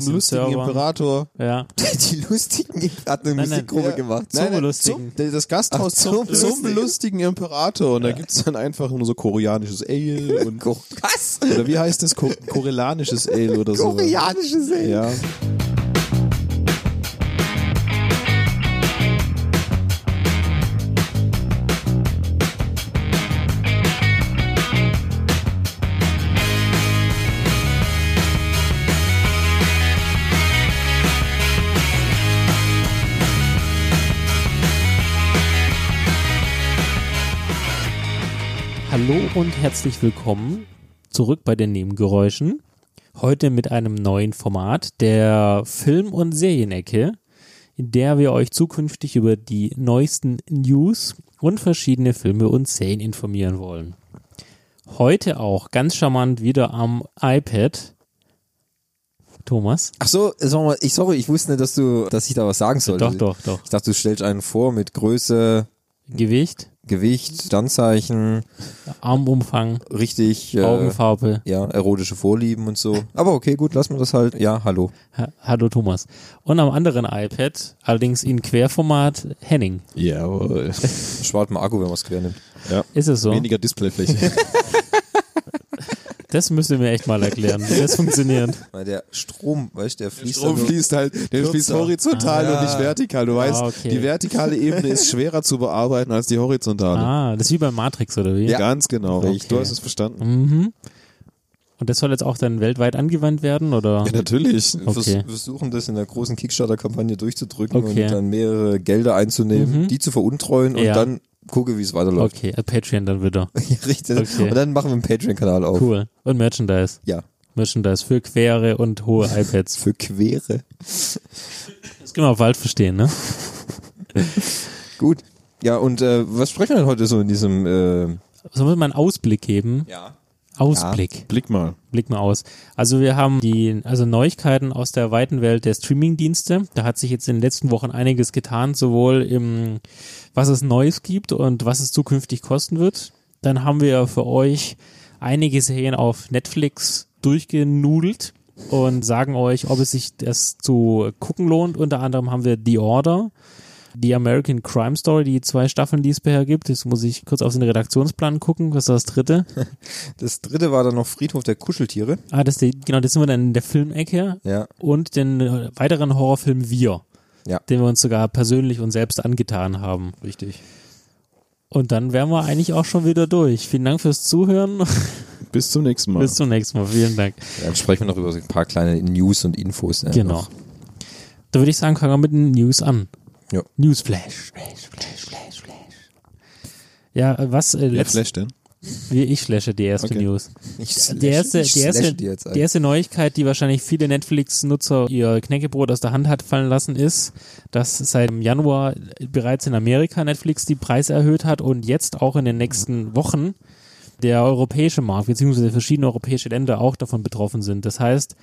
zum lustigen Server. Imperator. Ja. Die lustigen hat eine Nein, nein, Musikgruppe ja. gemacht. Zum Nein, nein, lustigen. Zum, das Gasthaus Ach, zum, zum lustigen. Imperator. Und da gibt's dann einfach nur so koreanisches Ale und Was? oder wie heißt das? Ko korelanisches Ale oder so. Koreanisches ey. Ja. Hallo und herzlich willkommen zurück bei den Nebengeräuschen. Heute mit einem neuen Format der Film- und Serienecke, in der wir euch zukünftig über die neuesten News und verschiedene Filme und Serien informieren wollen. Heute auch ganz charmant wieder am iPad. Thomas? Ach so, sag mal, ich sorry, ich wusste nicht, dass du, dass ich da was sagen sollte. Doch, doch, doch. Ich dachte, du stellst einen vor mit Größe, Gewicht, Gewicht, Sternzeichen, Armumfang, richtig, äh, Augenfarbe. ja, erotische Vorlieben und so. Aber okay, gut, lassen wir das halt. Ja, hallo. Ha Hallo Thomas. Und am anderen iPad, allerdings in Querformat, Henning. Jawohl. Spart mal Akku, wenn man es quer nimmt. Ja. Ist es so? Weniger Displayfläche. Das müsst ihr mir echt mal erklären, wie das funktioniert. Weil der Strom, weißt du, der fließt Strom dann nur- fließt halt, der fließt horizontal Ah. und nicht vertikal. Du weißt, Ah, okay. die vertikale Ebene ist schwerer zu bearbeiten als die horizontale. Ah, das ist wie bei Matrix, oder wie? Ja. Ganz genau. Richtig. Du hast es verstanden. Mhm. Und das soll jetzt auch dann weltweit angewandt werden, oder? Ja, natürlich. Wir vers- Okay. versuchen das in der großen Kickstarter-Kampagne durchdrücken Okay. und dann mehrere Gelder einzunehmen, Mhm. die zu veruntreuen und Ja. dann gucke, wie es weiterläuft. Okay, Patreon dann wieder. Ja, richtig. Okay. Und dann machen wir einen Patreon-Kanal auf. Cool. Und Merchandise. Ja. Merchandise für quere und hohe iPads. Für Quere. Das können wir auch bald verstehen, ne? Gut. Ja, und äh, was sprechen wir denn heute so in diesem äh, Sollen wir mal einen Ausblick geben? Ja. Ausblick. Blick mal. Blick mal aus. Also wir haben die, also Neuigkeiten aus der weiten Welt der Streaming-Dienste. Da hat sich jetzt in den letzten Wochen einiges getan, sowohl im, was es Neues gibt und was es zukünftig kosten wird. Dann haben wir für euch einige Serien auf Netflix durchgenudelt und sagen euch, ob es sich das zu gucken lohnt. Unter anderem haben wir The Order, die American Crime Story, die zwei Staffeln, die es bisher gibt. Jetzt muss ich kurz auf den Redaktionsplan gucken. Was ist das dritte? Das dritte war dann noch Friedhof der Kuscheltiere. Ah, das, die- genau, das sind wir dann in der Filmecke Ja. und den weiteren Horrorfilm Wir, Ja. den wir uns sogar persönlich und selbst angetan haben. Richtig. Und dann wären wir eigentlich auch schon wieder durch. Vielen Dank fürs Zuhören. Bis zum nächsten Mal. Bis zum nächsten Mal. Vielen Dank. Dann sprechen wir noch über so ein paar kleine News und Infos. Ne, Genau. noch. Da würde ich sagen, fangen wir mit den News an. Ja. Newsflash. Flash, Flash, Flash, Flash. Ja, äh, was, äh, Wer flasht denn? wie ich flashe die erste Okay. News. Ich Die erste, ich die, erste, die die erste Neuigkeit, die wahrscheinlich viele Netflix-Nutzer ihr Knäckebrot aus der Hand hat fallen lassen, ist, dass seit Januar bereits in Amerika Netflix die Preise erhöht hat und jetzt auch in den nächsten Wochen der europäische Markt beziehungsweise verschiedene europäische Länder auch davon betroffen sind. Das heißt,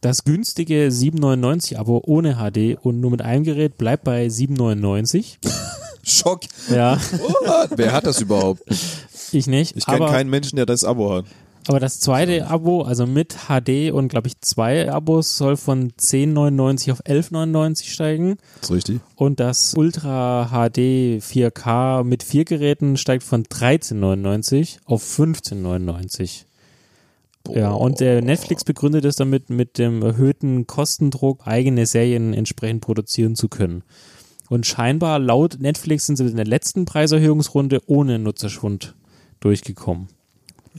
das günstige 7,99 Abo ohne HD und nur mit einem Gerät bleibt bei 7,99. Schock. Ja, Wer hat das überhaupt? ich nicht. Ich kenne keinen Menschen, der das Abo hat. Aber das zweite Abo, also mit HD und glaube ich zwei Abos, soll von 10,99 auf 11,99 steigen. ist richtig. Und das Ultra HD 4K mit vier Geräten steigt von 13,99 auf 15,99. Ja, und der Netflix begründet es damit mit dem erhöhten Kostendruck, eigene Serien entsprechend produzieren zu können. Und scheinbar laut Netflix sind sie in der letzten Preiserhöhungsrunde ohne Nutzerschwund durchgekommen.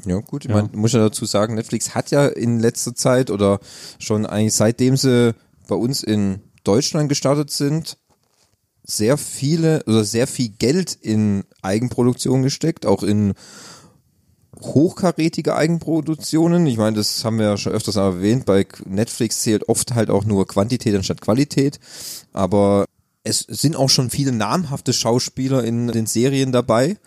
Ja, gut. Ich Ja. meine, muss ja dazu sagen, Netflix hat ja in letzter Zeit oder schon eigentlich seitdem sie bei uns in Deutschland gestartet sind, sehr viele oder sehr viel Geld in Eigenproduktion gesteckt, auch in hochkarätige Eigenproduktionen. Ich meine, das haben wir ja schon öfters erwähnt. Bei Netflix zählt oft halt auch nur Quantität anstatt Qualität. Aber es sind auch schon viele namhafte Schauspieler in den Serien dabei.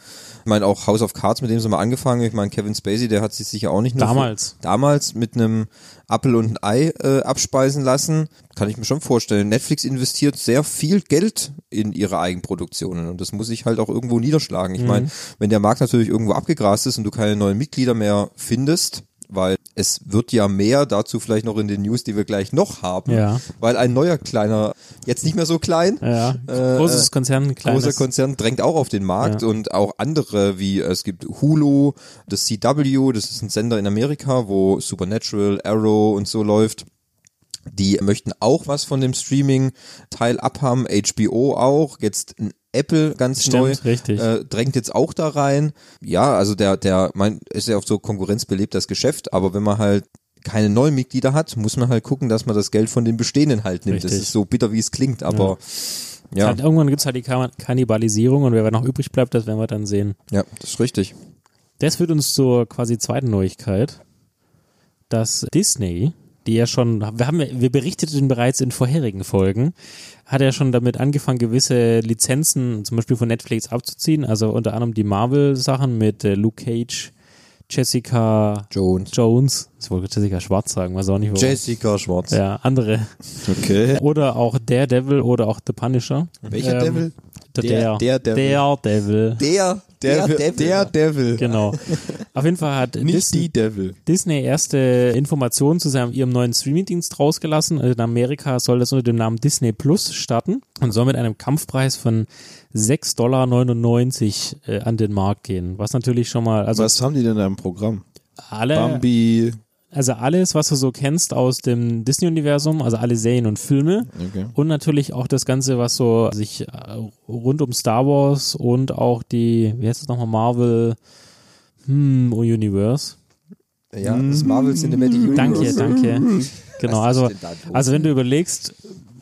Ich meine, auch House of Cards, mit dem sie mal angefangen. Ich meine, Kevin Spacey, der hat sich sicher auch nicht Damals. damals mit einem Apfel und ein Ei äh, abspeisen lassen. Kann ich mir schon vorstellen. Netflix investiert sehr viel Geld in ihre Eigenproduktionen und das muss sich halt auch irgendwo niederschlagen. Ich meine, wenn der Markt natürlich irgendwo abgegrast ist und du keine neuen Mitglieder mehr findest, weil es wird ja mehr, dazu vielleicht noch in den News, die wir gleich noch haben, Ja. weil ein neuer kleiner, jetzt nicht mehr so klein, Ja, Äh, großes Konzern, kleines. großer Konzern drängt auch auf den Markt Ja. und auch andere, wie äh, es gibt Hulu, das CW, das ist ein Sender in Amerika, wo Supernatural, Arrow und so läuft. Die möchten auch was von dem Streaming-Teil abhaben, HBO auch, jetzt ein Apple ganz Stimmt, neu, richtig. Äh, drängt jetzt auch da rein. Ja, also der, der, mein, ist ja auf so Konkurrenz belebt das Geschäft, aber wenn man halt keine neuen Mitglieder hat, muss man halt gucken, dass man das Geld von den bestehenden halt nimmt. Das Richtig. ist so bitter, wie es klingt, aber ja, Halt, irgendwann gibt's halt die Kann- Kannibalisierung und wer noch übrig bleibt, das werden wir dann sehen. ja, das ist richtig. Das führt uns zur quasi zweiten Neuigkeit, dass Disney, die ja schon, wir haben, wir berichteten bereits in vorherigen Folgen, hat ja schon damit angefangen, gewisse Lizenzen, zum Beispiel von Netflix abzuziehen, also unter anderem die Marvel-Sachen mit äh, Luke Cage, Jessica Jones. Jones, ich wollte Jessica Schwarz sagen, weiß auch nicht warum. Jessica Schwarz. Ja, andere. Okay. Oder auch Daredevil oder auch The Punisher. Welcher Ähm, Devil? Der, Der- der, der Devil. Devil. Der, Der, der, Devil. der Devil. Genau. Auf jeden Fall hat Nicht Disney, die Devil. Disney erste Informationen zu seinem, ihrem neuen Streamingdienst rausgelassen. Also in Amerika soll das unter dem Namen Disney Plus starten und soll mit einem Kampfpreis von 6,99 Dollar äh, an den Markt gehen. Was natürlich schon mal, also Was haben die denn da im Programm? alle, Bambi. Also alles, was du so kennst aus dem Disney-Universum, also alle Serien und Filme Okay. und natürlich auch das Ganze, was so sich äh, rund um Star Wars und auch die, wie heißt es nochmal, Marvel hm, Universe. Ja, das Marvel Cinematic Universe. Danke, danke. Genau, also, also wenn du überlegst,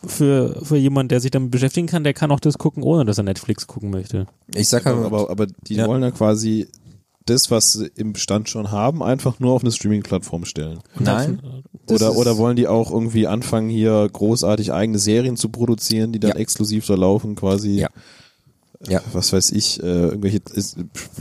für, für jemand, der sich damit beschäftigen kann, der kann auch das gucken, ohne dass er Netflix gucken möchte. Ich sag halt, Aber, aber die Ja. wollen ja quasi das, was sie im Bestand schon haben, einfach nur auf eine Streaming-Plattform stellen. nein. Das Oder, oder wollen die auch irgendwie anfangen, hier großartig eigene Serien zu produzieren, die dann Ja. exklusiv so laufen, quasi, Ja. Ja. was weiß ich, äh, irgendwelche ist,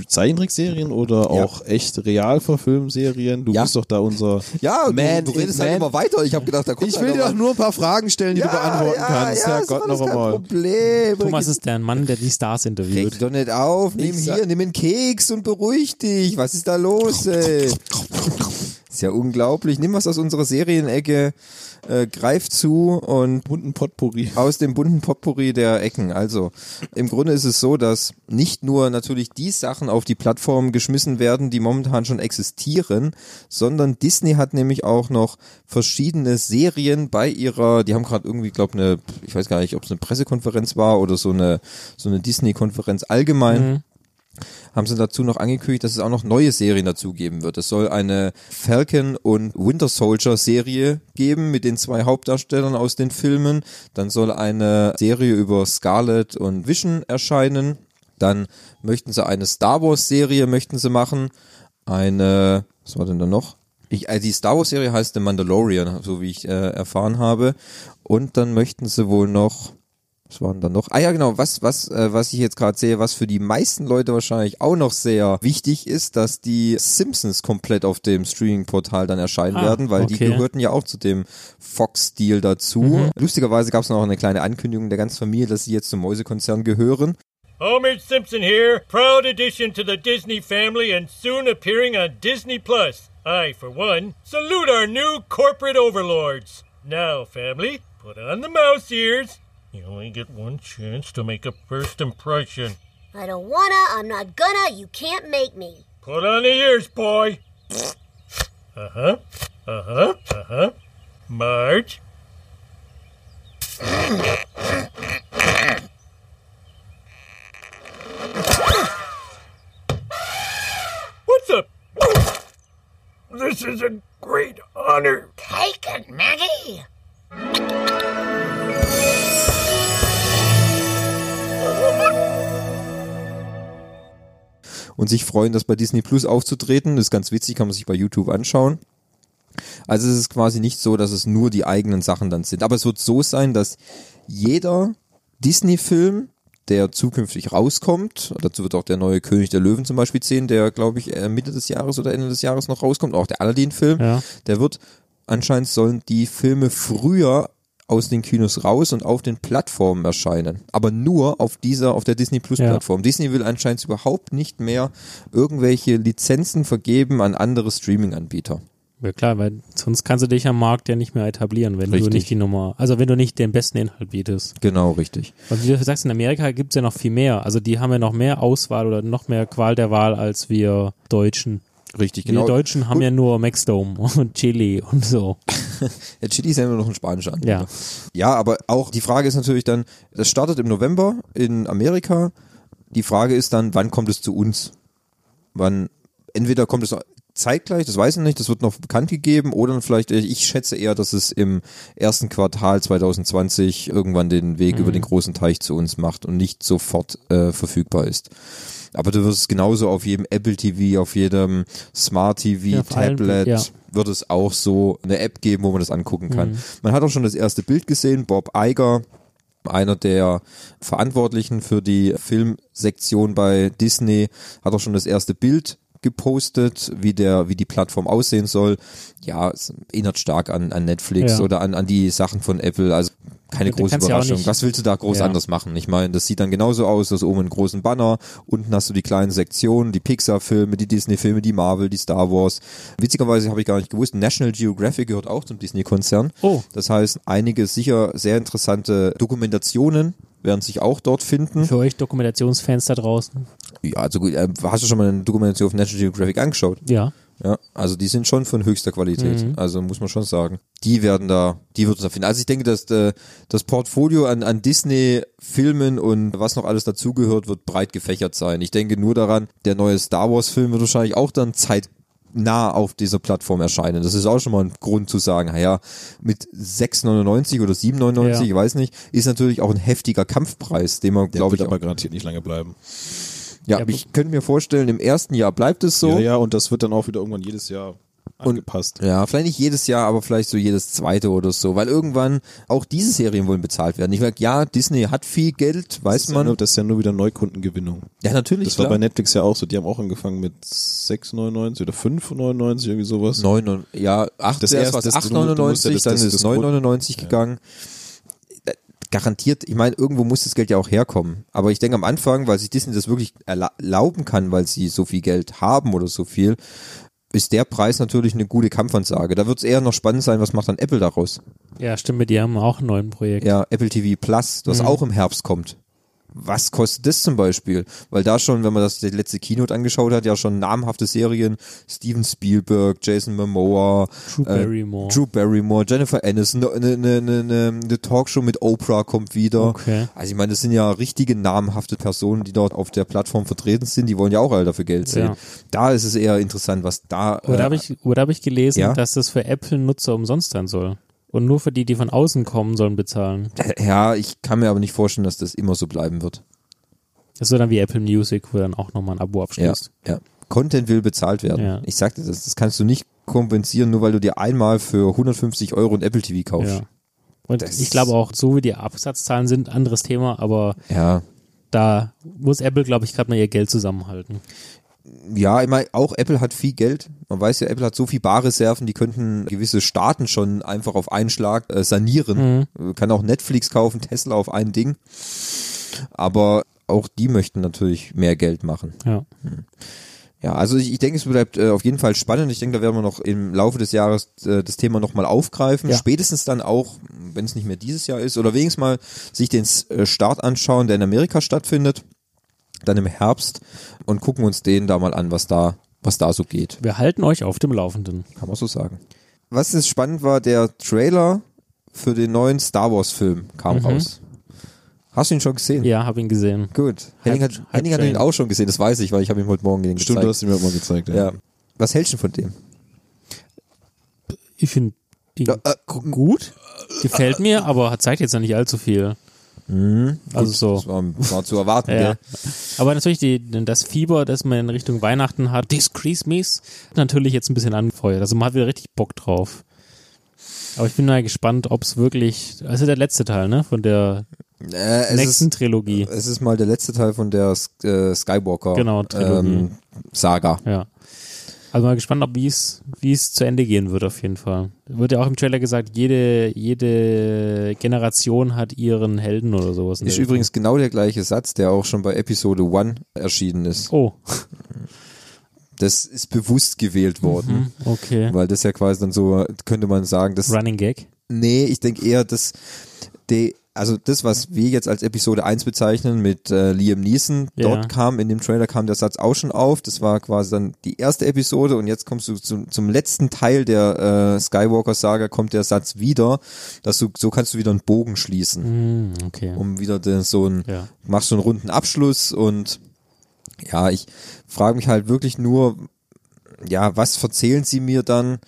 Zeichentrickserien oder Ja. auch echt Realverfilmserien? Du Ja. bist doch da unser Ja, du, Man du redest halt immer weiter. Ich habe gedacht, da kommt Ich will dir doch nur ein paar Fragen stellen, die du beantworten ja, kannst. Ja, Gott noch einmal. Problem. Thomas ist der Mann, der die Stars Reg interviewt. dich doch nicht auf. Nimm Ich hier, nimm einen Keks und beruhig dich. Was ist da los, ey? Ist ja unglaublich. Nimm was aus unserer Serienecke, äh, greif zu und bunten Potpourri. aus dem bunten Potpourri der Ecken. Also im Grunde ist es so, dass nicht nur natürlich die Sachen auf die Plattform geschmissen werden, die momentan schon existieren, sondern Disney hat nämlich auch noch verschiedene Serien bei ihrer, die haben gerade irgendwie, glaube eine, ich weiß gar nicht, ob es eine Pressekonferenz war oder so eine so eine Disney-Konferenz allgemein. Mhm. Haben sie dazu noch angekündigt, dass es auch noch neue Serien dazu geben wird. Es soll eine Falcon und Winter Soldier Serie geben mit den zwei Hauptdarstellern aus den Filmen. Dann soll eine Serie über Scarlet und Vision erscheinen. Dann möchten sie eine Star Wars Serie möchten sie machen. Eine, was war denn da noch? Ich, äh, die Star Wars Serie heißt The Mandalorian, so wie ich äh, erfahren habe. Und dann möchten sie wohl noch, was waren da noch? Ah ja, genau, was, was, äh, was ich jetzt gerade sehe, was für die meisten Leute wahrscheinlich auch noch sehr wichtig ist, dass die Simpsons komplett auf dem Streaming-Portal dann erscheinen Ah, werden, weil die okay. gehörten ja auch zu dem Fox-Deal dazu. Lustigerweise gab es noch eine kleine Ankündigung der ganzen Familie, dass sie jetzt zum Mäusekonzern gehören. Homer Simpson here, proud addition to the Disney family and soon appearing on Disney Plus. I, for one, salute our new corporate overlords. Now, family, put on the mouse ears. You only get one chance to make a first impression. I don't wanna, I'm not gonna, you can't make me. Put on the ears, boy. Uh huh. Uh huh. Uh huh. Marge. What's up? This is a great honor. Take it, Maggie! Und sich freuen, das bei Disney Plus aufzutreten. Das ist ganz witzig, kann man sich bei YouTube anschauen. Also es ist quasi nicht so, dass es nur die eigenen Sachen dann sind. Aber es wird so sein, dass jeder Disney-Film, der zukünftig rauskommt, dazu wird auch der neue König der Löwen zum Beispiel zählen, der glaube ich äh, Mitte des Jahres oder Ende des Jahres noch rauskommt, auch der Aladdin-Film, Ja. der wird, anscheinend sollen die Filme früher aus den Kinos raus und auf den Plattformen erscheinen. Aber nur auf dieser, auf der Disney Plus Ja. Plattform. Disney will anscheinend überhaupt nicht mehr irgendwelche Lizenzen vergeben an andere Streaming-Anbieter. Ja klar, weil sonst kannst du dich am Markt ja nicht mehr etablieren, wenn du Richtig. nicht die Nummer, also wenn du nicht den besten Inhalt bietest. Genau, richtig. Und wie du sagst, in Amerika gibt's ja noch viel mehr. Also die haben ja noch mehr Auswahl oder noch mehr Qual der Wahl als wir Deutschen. Richtig, genau. Wir Deutschen haben Gut. ja nur Maxdome und Chili und so. Ja, Chili ist ja immer noch ein spanischer Anbieter. Ja. Ja, aber auch die Frage ist natürlich dann, das startet im November in Amerika. Die Frage ist dann, wann kommt es zu uns? Wann, entweder kommt es zeitgleich, das weiß ich nicht, das wird noch bekannt gegeben, oder vielleicht, ich schätze eher, dass es im ersten Quartal 2020 irgendwann den Weg Mhm. über den großen Teich zu uns macht und nicht sofort äh, verfügbar ist. Aber du wirst es genauso auf jedem Apple TV, auf jedem Smart TV, Ja, vor allem, Tablet, ja. wird es auch so eine App geben, wo man das angucken kann. Mhm. Man hat auch schon das erste Bild gesehen, Bob Iger, einer der Verantwortlichen für die Filmsektion bei Disney, hat auch schon das erste Bild gepostet, wie der, wie die Plattform aussehen soll. Ja, es erinnert stark an, an Netflix Ja. oder an, an die Sachen von Apple. Also keine Ja, große ja Überraschung. nicht- Was willst du da groß Ja. anders machen? Ich meine, das sieht dann genauso aus, dass oben einen großen Banner, unten hast du die kleinen Sektionen, die Pixar-Filme, die Disney-Filme, die Marvel, die Star Wars. Witzigerweise habe ich gar nicht gewusst, National Geographic gehört auch zum Disney-Konzern. Oh. Das heißt, einige sicher sehr interessante Dokumentationen werden sich auch dort finden. Für euch Dokumentationsfans da draußen. Ja, also gut, äh, hast du schon mal eine Dokumentation auf National Geographic angeschaut? Ja. Ja, also die sind schon von höchster Qualität. Also muss man schon sagen. Die werden da, die wird es da finden. Also ich denke, dass äh, das Portfolio an, an Disney-Filmen und was noch alles dazugehört, wird breit gefächert sein. Ich denke nur daran, der neue Star Wars-Film wird wahrscheinlich auch dann zeitnah auf dieser Plattform erscheinen. Das ist auch schon mal ein Grund zu sagen, naja, mit 6,99 oder 7,99, Ja. ich weiß nicht, ist natürlich auch ein heftiger Kampfpreis, den man, glaube ich, aber garantiert nicht lange bleiben. Ja, Ja, ich könnte mir vorstellen, im ersten Jahr bleibt es so. Ja, ja, und das wird dann auch wieder irgendwann jedes Jahr angepasst. Ja, vielleicht nicht jedes Jahr, aber vielleicht so jedes zweite oder so, weil irgendwann auch diese Serien wollen bezahlt werden. Ich meine, ja, Disney hat viel Geld, weiß ist ja man. nur, das ist ja nur wieder Neukundengewinnung. ja, natürlich. Das war klar. bei Netflix ja auch so. Die haben auch angefangen mit 6,99 oder 5,99, irgendwie sowas. 9, ja, 8, Das das erste- erst das- was du- du musst ja 8,99, das- dann ist das- 9,99 gegangen. Äh, Garantiert, ich meine, irgendwo muss das Geld ja auch herkommen. Aber ich denke am Anfang, weil sich Disney das wirklich erla- erlauben kann, weil sie so viel Geld haben oder so viel, ist der Preis natürlich eine gute Kampfansage. Da wird es eher noch spannend sein, was macht dann Apple daraus? Ja, stimmt, die haben auch einen neuen Projekt. Ja, Apple TV Plus, das auch im Herbst kommt. Was kostet das zum Beispiel? Weil da schon, wenn man das letzte Keynote angeschaut hat, ja schon namhafte Serien, Steven Spielberg, Jason Momoa, Drew äh, Barrymore. Drew Barrymore, Jennifer Aniston, eine ne, ne, ne, ne Talkshow mit Oprah kommt wieder. Okay. Also ich meine, das sind ja richtige namhafte Personen, die dort auf der Plattform vertreten sind, die wollen ja auch alle dafür Geld sehen. Ja. Da ist es eher interessant, was da Oder äh, habe ich, oder hab ich gelesen, ja? dass das für Apple-Nutzer umsonst sein soll. Und nur für die, die von außen kommen, sollen bezahlen. ja, ich kann mir aber nicht vorstellen, dass das immer so bleiben wird. Das ist so dann wie Apple Music, wo dann auch nochmal ein Abo Ja, abschließt. ja. Content will bezahlt werden. Ja. Ich sagte das, das kannst du nicht kompensieren, nur weil du dir einmal für 150 Euro ein Apple TV kaufst. Ja. Und Das- ich glaube auch, so wie die Absatzzahlen sind, anderes Thema, aber Ja, da muss Apple, glaube ich, gerade mal ihr Geld zusammenhalten. Ja, meine, auch Apple hat viel Geld. Man weiß ja, Apple hat so viel Barreserven, die könnten gewisse Staaten schon einfach auf einen Schlag äh, sanieren. Mhm. Kann auch Netflix kaufen, Tesla auf ein Ding. Aber auch die möchten natürlich mehr Geld machen. Ja. Ja, also ich, ich denke, es bleibt äh, auf jeden Fall spannend. Ich denke, da werden wir noch im Laufe des Jahres äh, das Thema nochmal aufgreifen. Ja. Spätestens dann auch, wenn es nicht mehr dieses Jahr ist, oder wenigstens mal sich den äh, Start anschauen, der in Amerika stattfindet, dann im Herbst und gucken uns den da mal an, was da, was da so geht. Wir halten euch auf dem Laufenden. Kann man so sagen. Was jetzt spannend war, der Trailer für den neuen Star Wars Film kam raus. Hast du ihn schon gesehen? Mhm. Ja, habe ihn gesehen. Gut. Henning hat, Hype Henning hat ihn auch schon gesehen, das weiß ich, weil ich habe ihm heute Morgen den Stimmt, gezeigt. du hast ihn mir auch mal gezeigt. Ja. ja. Was hältst du von dem? Ich finde die Ja, äh, gut, gefällt mir, aber zeigt jetzt noch nicht allzu viel. Also so. Das war, war zu erwarten, Ja. gell? Aber natürlich die, das Fieber, das man in Richtung Weihnachten hat, this Christmas, natürlich jetzt ein bisschen angefeuert. Also man hat wieder richtig Bock drauf. Aber ich bin mal gespannt, ob es wirklich, also der letzte Teil, ne, von der Äh, nächsten ist, Trilogie. es ist mal der letzte Teil von der äh, Skywalker Genau, Trilogie. ähm, Saga. Ja. Also mal gespannt, ob wie es wie es zu Ende gehen wird auf jeden Fall. Wird ja auch im Trailer gesagt, jede jede Generation hat ihren Helden oder sowas. in Ist übrigens genau der gleiche Satz, der auch schon bei Episode 1 erschienen ist. Richtung. Oh, Das ist bewusst gewählt worden, hm, okay. weil das ja quasi dann so, könnte man sagen, das Running Gag. Nee, ich denke eher, dass die, also das, was wir jetzt als Episode 1 bezeichnen mit äh, Liam Neeson, Ja. dort kam, in dem Trailer kam der Satz auch schon auf. Das war quasi dann die erste Episode und jetzt kommst du zum, zum letzten Teil der äh, Skywalker-Saga, kommt der Satz wieder, dass du, so kannst du wieder einen Bogen schließen, Hm, okay. um wieder den, so ein, Ja. machst so einen runden Abschluss und ja, ich frage mich halt wirklich nur, ja, was verzählen sie mir dann?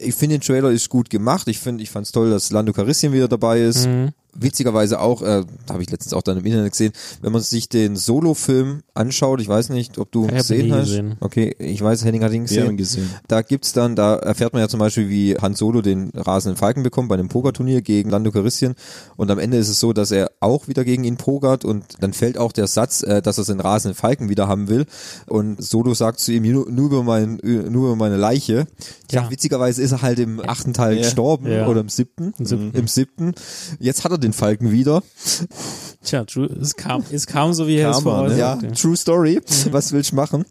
Ich finde den Trailer ist gut gemacht. Ich finde, ich fand's toll, dass Lando Calrissian wieder dabei ist. Mhm. Witzigerweise auch, äh, habe ich letztens auch dann im Internet gesehen, wenn man sich den Solo-Film anschaut, ich weiß nicht, ob du Ich ihn gesehen hast. gesehen. Okay, ich weiß, Henning hat ihn Wir haben gesehen. ihn gesehen. Da gibt's dann, da erfährt man ja zum Beispiel, wie Han Solo den rasenden Falken bekommt bei einem Pokerturnier gegen Lando Calrissian. Und am Ende ist es so, dass er auch wieder gegen ihn pokert und dann fällt auch der Satz, äh, dass er den rasenden Falken wieder haben will. Und Solo sagt zu ihm, nur, nur über mein, nur über meine Leiche. Ja. Ja. witzigerweise ist er halt im achten Teil Ja. gestorben Ja. oder im siebten. Im siebten. Im siebten. Jetzt hat er den Falken wieder. Tja, true, es kam, es kam so, wie er es ne? Ja, True Story. Was willst du machen?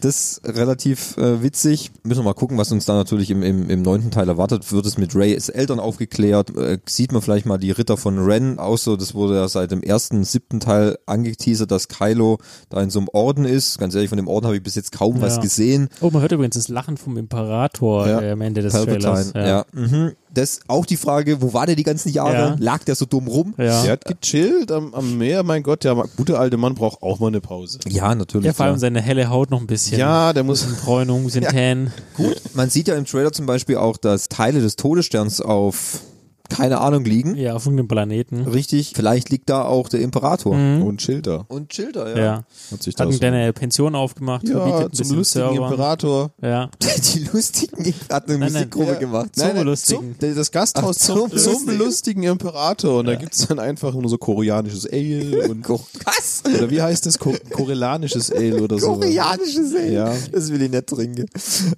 Das ist relativ äh, witzig. Müssen wir mal gucken, was uns da natürlich im, im, im neunten Teil erwartet. Wird es mit Rays Eltern aufgeklärt? Äh, sieht man vielleicht mal die Ritter von Ren aus so, das wurde ja seit dem ersten, siebten Teil angeteasert, dass Kylo da in so einem Orden ist. Ganz ehrlich, von dem Orden habe ich bis jetzt kaum was Ja. gesehen. Oh, man hört übrigens das Lachen vom Imperator Ja. äh, am Ende des Trailers. Palpatine. Ja. Mhm. Das auch die Frage, wo war der die ganzen Jahre? Ja. Lag der so dumm rum? Ja. Der hat gechillt am, am Meer, mein Gott, der gute alte Mann braucht auch mal eine Pause. Ja, natürlich. Ja, vor allem seine helle Haut noch ein bisschen. Ja, der muss, Bräunung, ein bisschen tan. Gut, man sieht ja im Trailer zum Beispiel auch, dass Teile des Todessterns auf keine Ahnung liegen. Ja, auf irgendeinem Planeten. Richtig, vielleicht liegt da auch der Imperator. und Schilder. Und Schilder, Ja. ja. Hat sich Hat eine kleine Pension aufgemacht, ja, zum lustigen Server. Imperator. Ja. Die lustigen hat eine Nein, nein, Musikgruppe ja. gemacht. Zum lustigen. Zum, das Gasthaus Ach, zum, zum lustigen. lustigen Imperator. Und da gibt's dann einfach nur so koreanisches Ale und Was? oder wie heißt das? Ko korelanisches Ale oder so. Koreanisches Ale. Ja. Das will ich nicht trinken.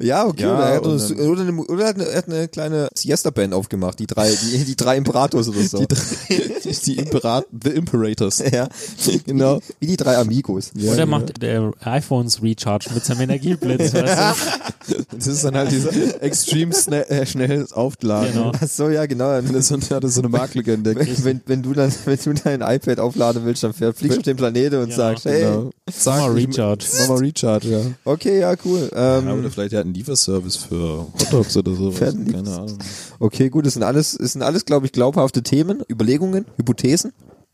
Ja, okay. Ja, oder er hat, oder eine, oder er er hat eine kleine Siesta-Band aufgemacht, die drei, die, die drei Imperators oder so. Die, drei- die Imperat The Imperators. ja, Genau. wie die drei Amigos. Ja, Oder macht der iPhones Recharge mit seinem Energieblitz. weißt Das ist dann halt dieser extrem schnell, äh, schnelles Aufladen. Genau. Ach so, ja, genau. Das ist so, ist so eine Marktlegende. Wenn, wenn, wenn du dann, wenn du dein iPad aufladen willst, dann fliegst du auf den Planeten und Genau. sagst, hey, Genau. Sag, Mama Recharge. Mama Recharge, ja. okay, ja, cool. Ähm, ja. Oder vielleicht hat einen Lieferservice für Hotdogs oder sowas. Fertig. Keine Ahnung. Okay, gut, das sind alles, das sind alles, glaube ich, glaubhafte Themen, Überlegungen, Hypothesen.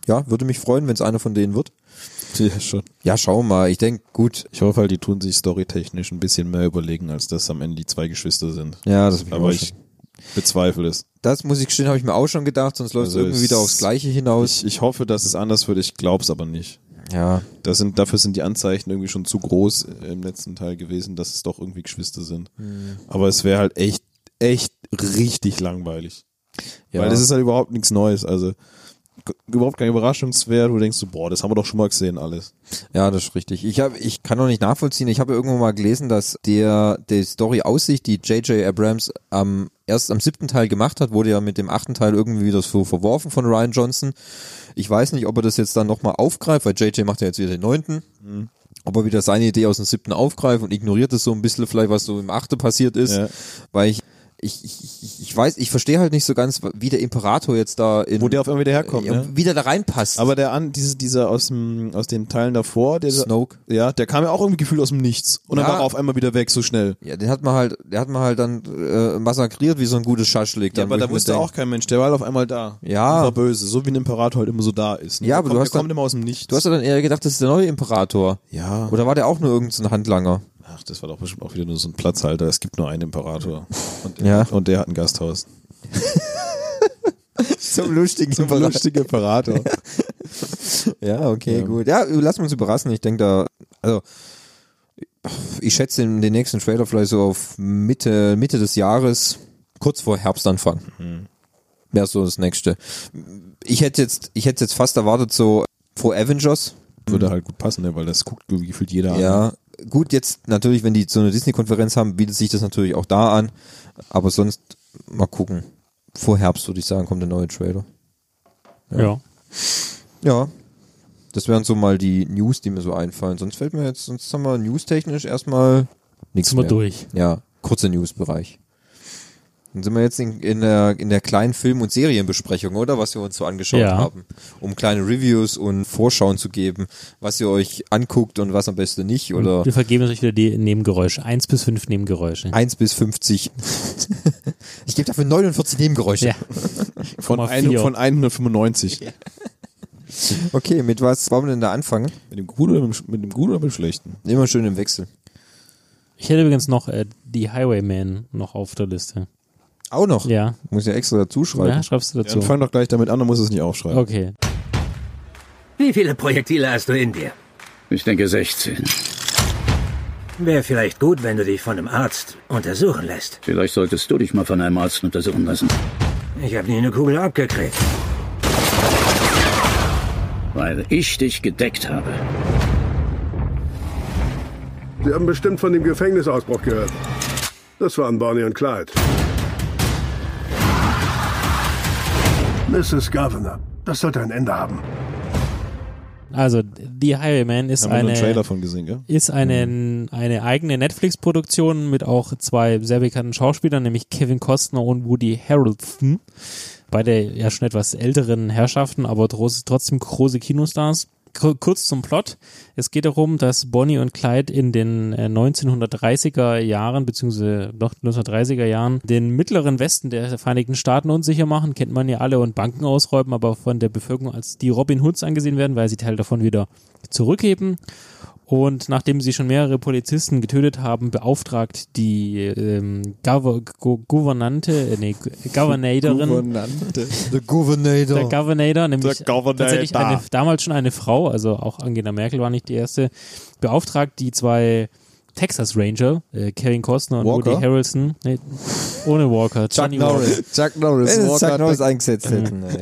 Ja, würde mich freuen, wenn es einer von denen wird. Ja, schon. Ja, schauen wir mal. Ich denke, gut. Ich hoffe halt, die tun sich storytechnisch ein bisschen mehr überlegen, als dass am Ende die zwei Geschwister sind. Ja, das, Aber ich bezweifle es. das muss ich gestehen, habe ich mir auch schon gedacht, sonst läuft es Also irgendwie es- wieder aufs Gleiche hinaus. Ich, ich hoffe, dass es anders wird. Ich glaube es aber nicht. ja, Das sind, dafür sind die Anzeichen irgendwie schon zu groß im letzten Teil gewesen, dass es doch irgendwie Geschwister sind. Hm. Aber es wäre halt echt, echt richtig langweilig. Ja. Weil das ist halt überhaupt nichts Neues. Also überhaupt kein Überraschungswert, wo du denkst so, boah, das haben wir doch schon mal gesehen alles. Ja, das ist richtig. Ich hab, ich kann noch nicht nachvollziehen. Ich habe irgendwo mal gelesen, dass der die Story Aussicht, die J.J. Abrams am erst am siebten Teil gemacht hat, wurde ja mit dem achten Teil irgendwie wieder so verworfen von Ryan Johnson. Ich weiß nicht, ob er das jetzt dann nochmal aufgreift, weil J.J. macht ja jetzt wieder den neunten. Ob er wieder seine Idee aus dem siebten aufgreift und ignoriert es so ein bisschen vielleicht, was so im achten passiert ist. Ja. Weil ich, ich, ich, ich- weiß, ich verstehe halt nicht so ganz, wie der Imperator jetzt da in, Wo der auf einmal wieder herkommt, ja, ne? wie der da reinpasst. Aber der an, diese, dieser aus dem, aus den Teilen davor, der, Snoke. ja, der kam ja auch irgendwie gefühlt aus dem Nichts. Und dann Ja. war er auf einmal wieder weg, so schnell. Ja, den hat man halt, der hat man halt dann äh, massakriert wie so ein gutes Schaschlik. Ja, Dann, aber da wusste auch kein Mensch, der war halt auf einmal da. Ja. Und war böse, so wie ein Imperator halt immer so da ist. ne? Ja, aber du kommt, hast der dann- kommt immer aus dem Nichts. Du hast ja dann eher gedacht, das ist der neue Imperator. ja. Oder war der auch nur irgendein Handlanger? Ach, das war doch bestimmt auch wieder nur so ein Platzhalter. Es gibt nur einen Imperator. Und, Ja. und der hat ein Gasthaus. Zum lustigen Zum lustigen Imperator. Ja, okay, Ja. gut. Ja, lassen wir uns überraschen. Ich denke da, also ich schätze den, den nächsten Trailer vielleicht so auf Mitte, Mitte des Jahres, kurz vor Herbstanfang. Mhm. Wäre so das nächste. Ich hätte jetzt, ich hätte jetzt fast erwartet, so vor Avengers. Würde halt gut passen, ne? weil das guckt gefühlt jeder an. Ja, gut, jetzt natürlich, wenn die so eine Disney-Konferenz haben, bietet sich das natürlich auch da an. Aber sonst mal gucken. Vor Herbst würde ich sagen, kommt der neue Trailer. Ja. Ja. Das wären so mal die News, die mir so einfallen. Sonst fällt mir jetzt, sonst haben wir newstechnisch erstmal nichts Sind wir mehr. durch. Ja, kurzer Newsbereich. Dann sind wir jetzt in, in, der, in der kleinen Film- und Serienbesprechung, oder? Was wir uns so angeschaut Ja. haben. Um kleine Reviews und Vorschauen zu geben, was ihr euch anguckt und was am besten nicht, oder Wir vergeben euch wieder die Nebengeräusche. Eins bis fünf Nebengeräusche. 1 bis 50. ich gebe dafür 49 Nebengeräusche. Ja. Von, 0,4. ein, von 195. Okay, mit was wollen wir denn da anfangen? Mit dem Guten oder mit dem, mit dem Guten oder mit dem Schlechten? Immer schön im Wechsel. Ich hätte übrigens noch äh, die Highwayman noch auf der Liste. Auch noch? Ja. Muss ich ja extra dazu schreiben. Ja, schreibst du Ja, dazu. dann fang doch gleich damit an, dann muss es nicht aufschreiben. Okay. Wie viele Projektile hast du in dir? Ich denke 16. Wäre vielleicht gut, wenn du dich von einem Arzt untersuchen lässt. Vielleicht solltest du dich mal von einem Arzt untersuchen lassen. Ich habe nie eine Kugel abgekriegt. Weil ich dich gedeckt habe. Sie haben bestimmt von dem Gefängnisausbruch gehört. Das waren Bonnie und Clyde. Mrs. Governor, das sollte ein Ende haben. Also, The Highwayman ist eine, Trailer von gesehen, gell? ist eine, eine eigene Netflix-Produktion mit auch zwei sehr bekannten Schauspielern, nämlich Kevin Costner und Woody Harrelson. Beide ja schon etwas älteren Herrschaften, aber trotzdem große Kinostars. Ku- Kurz zum Plot. Es geht darum, dass Bonnie und Clyde in den äh, 1930er Jahren, beziehungsweise noch 1930er Jahren, den mittleren Westen der Vereinigten Staaten unsicher machen, kennt man ja alle, und Banken ausräumen, aber von der Bevölkerung als die Robin Hoods angesehen werden, weil sie Teil davon wieder zurückgeben. Und nachdem sie schon mehrere Polizisten getötet haben, beauftragt die ähm, Gover Go Gouvernante, äh, nee, Gouvernatorin, Gouvernante. The Governator. der Governator, nämlich Der Governator. tatsächlich eine, damals schon eine Frau, also auch Angela Merkel war nicht die erste, beauftragt die zwei Texas Ranger, äh, Kevin Costner und Walker? Woody Harrelson, nee, ohne Walker, Chuck Johnny Norris. Chuck Norris. Walker Chuck Norris eingesetzt hätten. ey.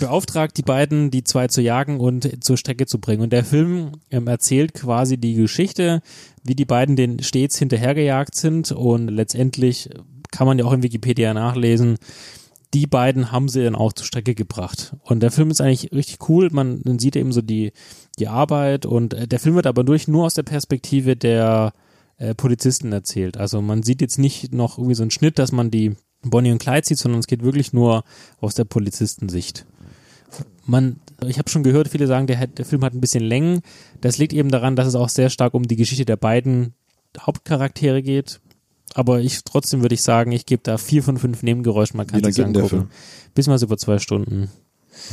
beauftragt, die beiden, die zwei zu jagen und zur Strecke zu bringen. Und der Film ähm, erzählt quasi die Geschichte, wie die beiden den stets hinterhergejagt sind und letztendlich kann man ja auch in Wikipedia nachlesen, die beiden haben sie dann auch zur Strecke gebracht. Und der Film ist eigentlich richtig cool. Man, man sieht eben so die, die Arbeit und äh, der Film wird aber durch nur aus der Perspektive der äh, Polizisten erzählt. Also man sieht jetzt nicht noch irgendwie so einen Schnitt, dass man die Bonnie und Clyde sieht, sondern es geht wirklich nur aus der Polizistensicht. Man, ich habe schon gehört, viele sagen, der, der Film hat ein bisschen Längen. Das liegt eben daran, dass es auch sehr stark um die Geschichte der beiden Hauptcharaktere geht. Aber ich trotzdem würde ich sagen, ich gebe da vier von fünf Nebengeräuschen. Man kann Wie sich angucken. Bis mal über zwei Stunden.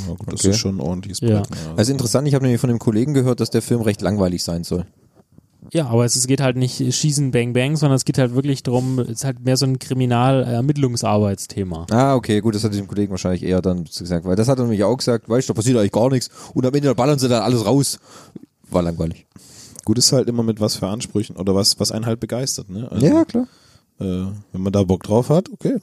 Ja, gut, das Okay. ist schon ein ordentliches Ja. Brett. Ja. Also interessant, ich habe nämlich von dem Kollegen gehört, dass der Film recht langweilig sein soll. Ja, aber es, es geht halt nicht Schießen, Bang, Bang, sondern es geht halt wirklich darum, es ist halt mehr so ein Kriminal-Ermittlungsarbeitsthema. Ah, okay, gut, das hat dem Kollegen wahrscheinlich eher dann gesagt, weil das hat er nämlich auch gesagt, weißt du, da passiert eigentlich gar nichts und am Ende ballern sie dann alles raus. War langweilig. Gut ist halt immer mit was für Ansprüchen oder was, was einen halt begeistert, ne? Also, Ja, klar. Äh, wenn man da Bock drauf hat, okay.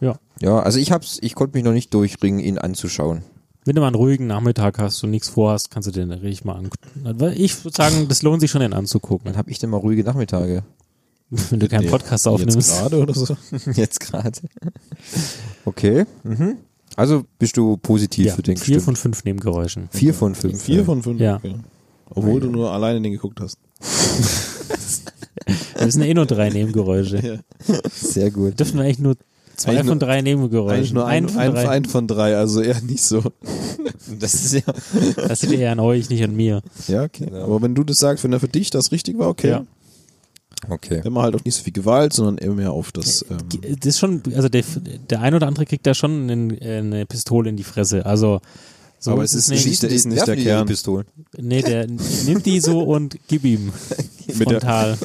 Ja. Ja, also ich hab's, ich konnte mich noch nicht durchringen, ihn anzuschauen. Wenn du mal einen ruhigen Nachmittag hast und nichts vorhast, kannst du den richtig mal angucken. Ich würde sagen, das lohnt sich schon, den anzugucken, Wann hab ich denn mal ruhige Nachmittage? wenn du keinen Podcast Jetzt aufnimmst. gerade oder so? Jetzt gerade. Okay. Mhm. Also bist du positiv Ja, für den vier gestimmt. von fünf Nebengeräuschen. vier von fünf. Vier von fünf. Ja. Okay. Obwohl du nur alleine den geguckt hast. Das sind eh nur drei Nebengeräusche. Sehr gut. Dürfen wir eigentlich nur zwei Eigentlich von drei Nebengeräuschen? Eigentlich nur ein, von ein, drei. ein von drei, also eher nicht so. Das ist ja. Das liegt eher an euch, nicht an mir. Ja, okay. Aber wenn du das sagst, wenn er für dich das richtig war, okay. Ja. Okay. Wenn man halt auch nicht so viel Gewalt, sondern eher mehr auf das. Ähm, Das ist schon, also der, der ein oder andere kriegt da schon einen, eine Pistole in die Fresse. Also so Aber es ist nicht. Schießen ist nicht der die Kern. Pistolen. Nee, der nimmt die so und gib ihm Mit der- frontal.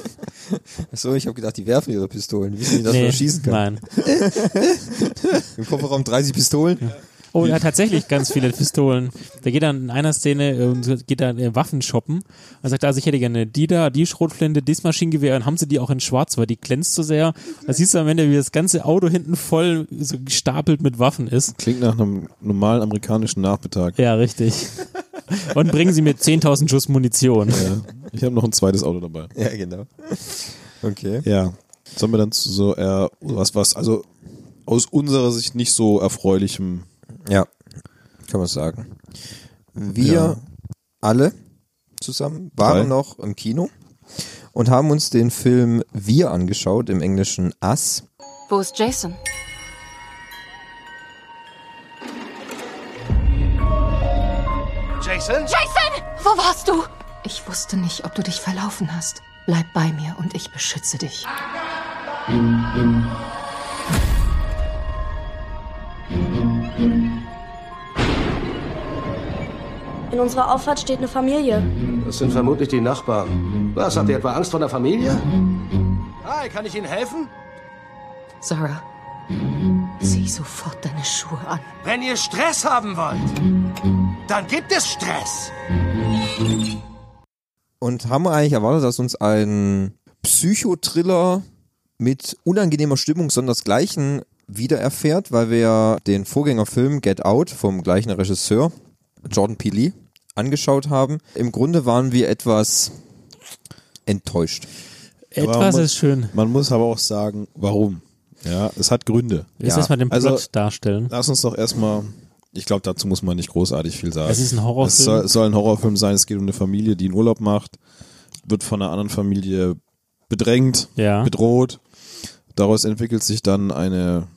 Achso, ich habe gedacht, die werfen ihre Pistolen. Die wissen nicht, dass nee, man schießen kann. Nein. Im Kofferraum 30 Pistolen. Oh, er hat tatsächlich ganz viele Pistolen. Der geht dann in einer Szene und geht dann äh, Waffen shoppen und sagt, also ich hätte gerne die da, die Schrotflinte, das Maschinengewehr und haben sie die auch in schwarz, weil die glänzt so sehr. Da siehst du am Ende, wie das ganze Auto hinten voll so gestapelt mit Waffen ist. klingt nach einem normalen amerikanischen Nachmittag. Ja, richtig. Und bringen sie mir 10.000 Schuss Munition. Ja. Ich habe noch ein zweites Auto dabei. Ja, genau. Okay. Ja. Sollen wir dann zu so eher was, was, also aus unserer Sicht nicht so erfreulichem. Ja, kann man sagen. Wir Ja. alle zusammen waren Drei. noch im Kino und haben uns den Film Wir angeschaut, im englischen Us. Wo ist Jason? Jason? Jason! Wo warst du? Ich wusste nicht, ob du dich verlaufen hast. Bleib bei mir und ich beschütze dich. In unserer Auffahrt steht eine Familie. Das sind vermutlich die Nachbarn. Was, habt ihr etwa Angst vor der Familie? Hi, kann ich Ihnen helfen? Sarah, zieh sofort deine Schuhe an. Wenn ihr Stress haben wollt, dann gibt es Stress. Und haben wir eigentlich erwartet, dass uns ein Psychotriller mit unangenehmer Stimmung sondersgleichen wieder erfährt, weil wir ja den Vorgängerfilm Get Out vom gleichen Regisseur, Jordan Peele, angeschaut haben. Im Grunde waren wir etwas enttäuscht. Etwas man, ist schön. Man muss aber auch sagen, warum. Ja, es hat Gründe. Jetzt Ja, erstmal den Plot also- darstellen. Lass uns doch erstmal, ich glaube, dazu muss man nicht großartig viel sagen. Es ist ein Horrorfilm. Es soll, es soll ein Horrorfilm sein, es geht um eine Familie, die einen Urlaub macht, wird von einer anderen Familie bedrängt, Ja. bedroht. Daraus entwickelt sich dann eine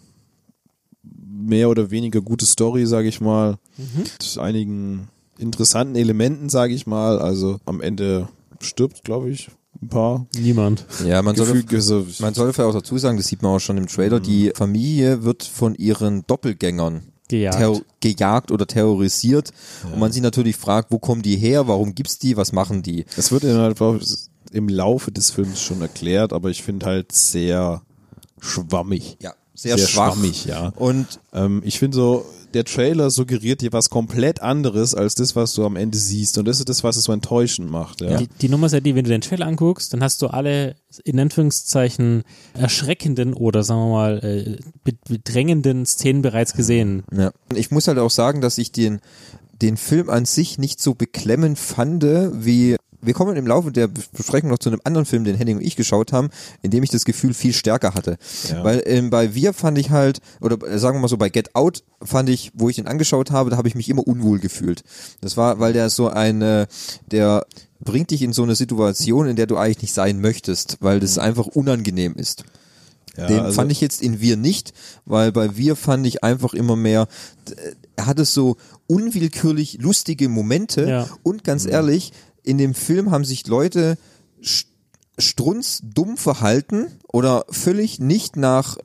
mehr oder weniger gute Story, sage ich mal, Mhm. mit einigen interessanten Elementen, sage ich mal. Also am Ende stirbt, glaube ich, ein paar. Niemand. Ja, man soll, man soll vielleicht auch dazu sagen, das sieht man auch schon im Trailer, die Familie wird von ihren Doppelgängern Gejagt. gejagt oder terrorisiert. Und man sich natürlich fragt, wo kommen die her, warum gibt's die, was machen die? Es wird im Laufe des Films schon erklärt, aber ich finde halt sehr schwammig. Ja, sehr, schwach. schwammig, ja. Und Ähm, ich finde so, der Trailer suggeriert dir was komplett anderes als das, was du am Ende siehst. Und das ist das, was es so enttäuschend macht. Ja. Die, die Nummer ist ja die, wenn du den Trailer anguckst, dann hast du alle in Anführungszeichen erschreckenden oder sagen wir mal äh, be- bedrängenden Szenen bereits gesehen. Ja. Ich muss halt auch sagen, dass ich den, den Film an sich nicht so beklemmend fand, wie wir kommen im Laufe der Besprechung noch zu einem anderen Film, den Henning und ich geschaut haben, in dem ich das Gefühl viel stärker hatte. Ja. Weil ähm, bei Wir fand ich halt, oder äh, sagen wir mal so, bei Get Out fand ich, wo ich den angeschaut habe, da habe ich mich immer unwohl gefühlt. Das war, weil der so eine, der bringt dich in so eine Situation, in der du eigentlich nicht sein möchtest, weil das einfach unangenehm ist. Ja, Den also- fand ich jetzt in Wir nicht, weil bei Wir fand ich einfach immer mehr, er hatte so unwillkürlich lustige Momente Ja. und ganz ehrlich, in dem Film haben sich Leute st- strunzdumm verhalten oder völlig nicht nach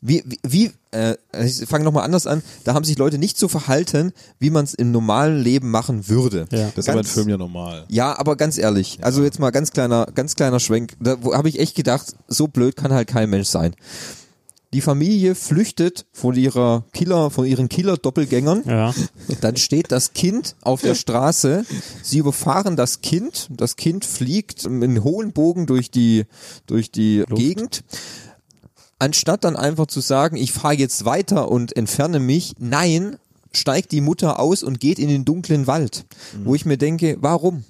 wie, wie, wie äh, ich fange nochmal anders an, da haben sich Leute nicht so verhalten, wie man es im normalen Leben machen würde. Ja. Das ist aber im Ganz- Film ja normal. Ja, aber ganz ehrlich, also jetzt mal ganz kleiner, ganz kleiner Schwenk. Da habe ich echt gedacht, so blöd kann halt kein Mensch sein. Die Familie flüchtet von ihrer Killer, von ihren Killer-Doppelgängern. Ja. Dann steht das Kind auf der Straße. Sie überfahren das Kind. Das Kind fliegt in hohen Bogen durch die, durch die Gegend. Anstatt dann einfach zu sagen, ich fahre jetzt weiter und entferne mich, nein, steigt die Mutter aus und geht in den dunklen Wald. Wo ich mir denke, warum?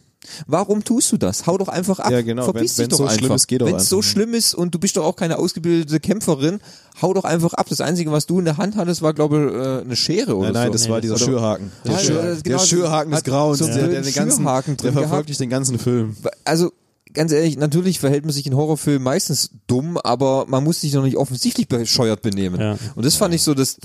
Warum tust du das? Hau doch einfach ab. Ja, genau. Verpiss Wenn- dich doch so schlimm einfach. ist, geh doch Wenn es so einfach. schlimm ist und du bist doch auch keine ausgebildete Kämpferin, hau doch einfach ab. Das Einzige, was du in der Hand hattest, war, glaube ich, äh, eine Schere oder Nein, nein, so. das war dieser Oder- Schürhaken. Der, Ja, Schür, ja, genau, der Schürhaken des hat Grauens. so einen der, der, den ganzen, der verfolgt dich den ganzen Film. Also, ganz ehrlich, natürlich verhält man sich in Horrorfilmen meistens dumm, aber man muss sich doch nicht offensichtlich bescheuert benehmen. Ja. Und das fand ich so, das,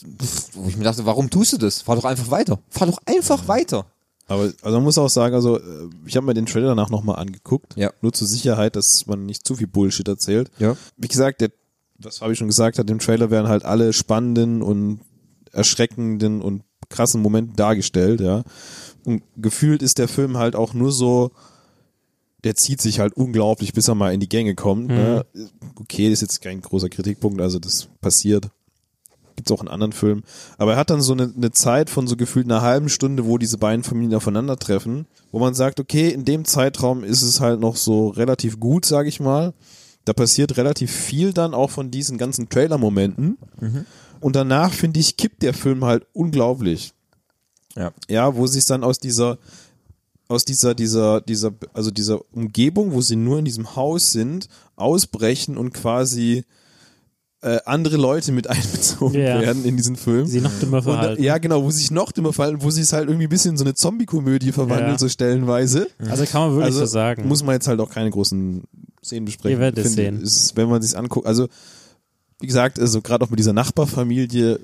wo ich mir dachte, warum tust du das? Fahr doch einfach weiter. Fahr doch einfach weiter. Aber also man muss auch sagen, also äh, ich habe mir den Trailer danach nochmal angeguckt. Ja. Nur zur Sicherheit, dass man nicht zu viel Bullshit erzählt. Ja. Wie gesagt, der, was habe ich schon gesagt, hat im Trailer werden halt alle spannenden und erschreckenden und krassen Momente dargestellt, ja. Und gefühlt ist der Film halt auch nur so, der zieht sich halt unglaublich, bis er mal in die Gänge kommt. Ne? Okay, das ist jetzt kein großer Kritikpunkt, also das passiert. Gibt's auch in anderen Filmen. Aber er hat dann so eine, eine Zeit von so gefühlt einer halben Stunde, wo diese beiden Familien aufeinandertreffen, wo man sagt, okay, in dem Zeitraum ist es halt noch so relativ gut, sage ich mal. Da passiert relativ viel dann auch von diesen ganzen Trailer-Momenten. Und danach, finde ich, kippt der Film halt unglaublich. Ja. Ja, wo sich dann aus dieser aus dieser, dieser, dieser, also dieser Umgebung, wo sie nur in diesem Haus sind, ausbrechen und quasi äh, andere Leute mit einbezogen Ja. werden in diesen Film. Sie noch dümmer Und, da- verhalten. ja, genau, wo sie sich noch dümmer verhalten, wo sie es halt irgendwie ein bisschen in so eine Zombie-Komödie verwandelt, Ja. so stellenweise. Also kann man wirklich also so sagen. Muss man jetzt halt auch keine großen Szenen besprechen. Ihr werdet es sehen. Ist, wenn man sich anguckt, also wie gesagt, also gerade auch mit dieser Nachbarfamilie,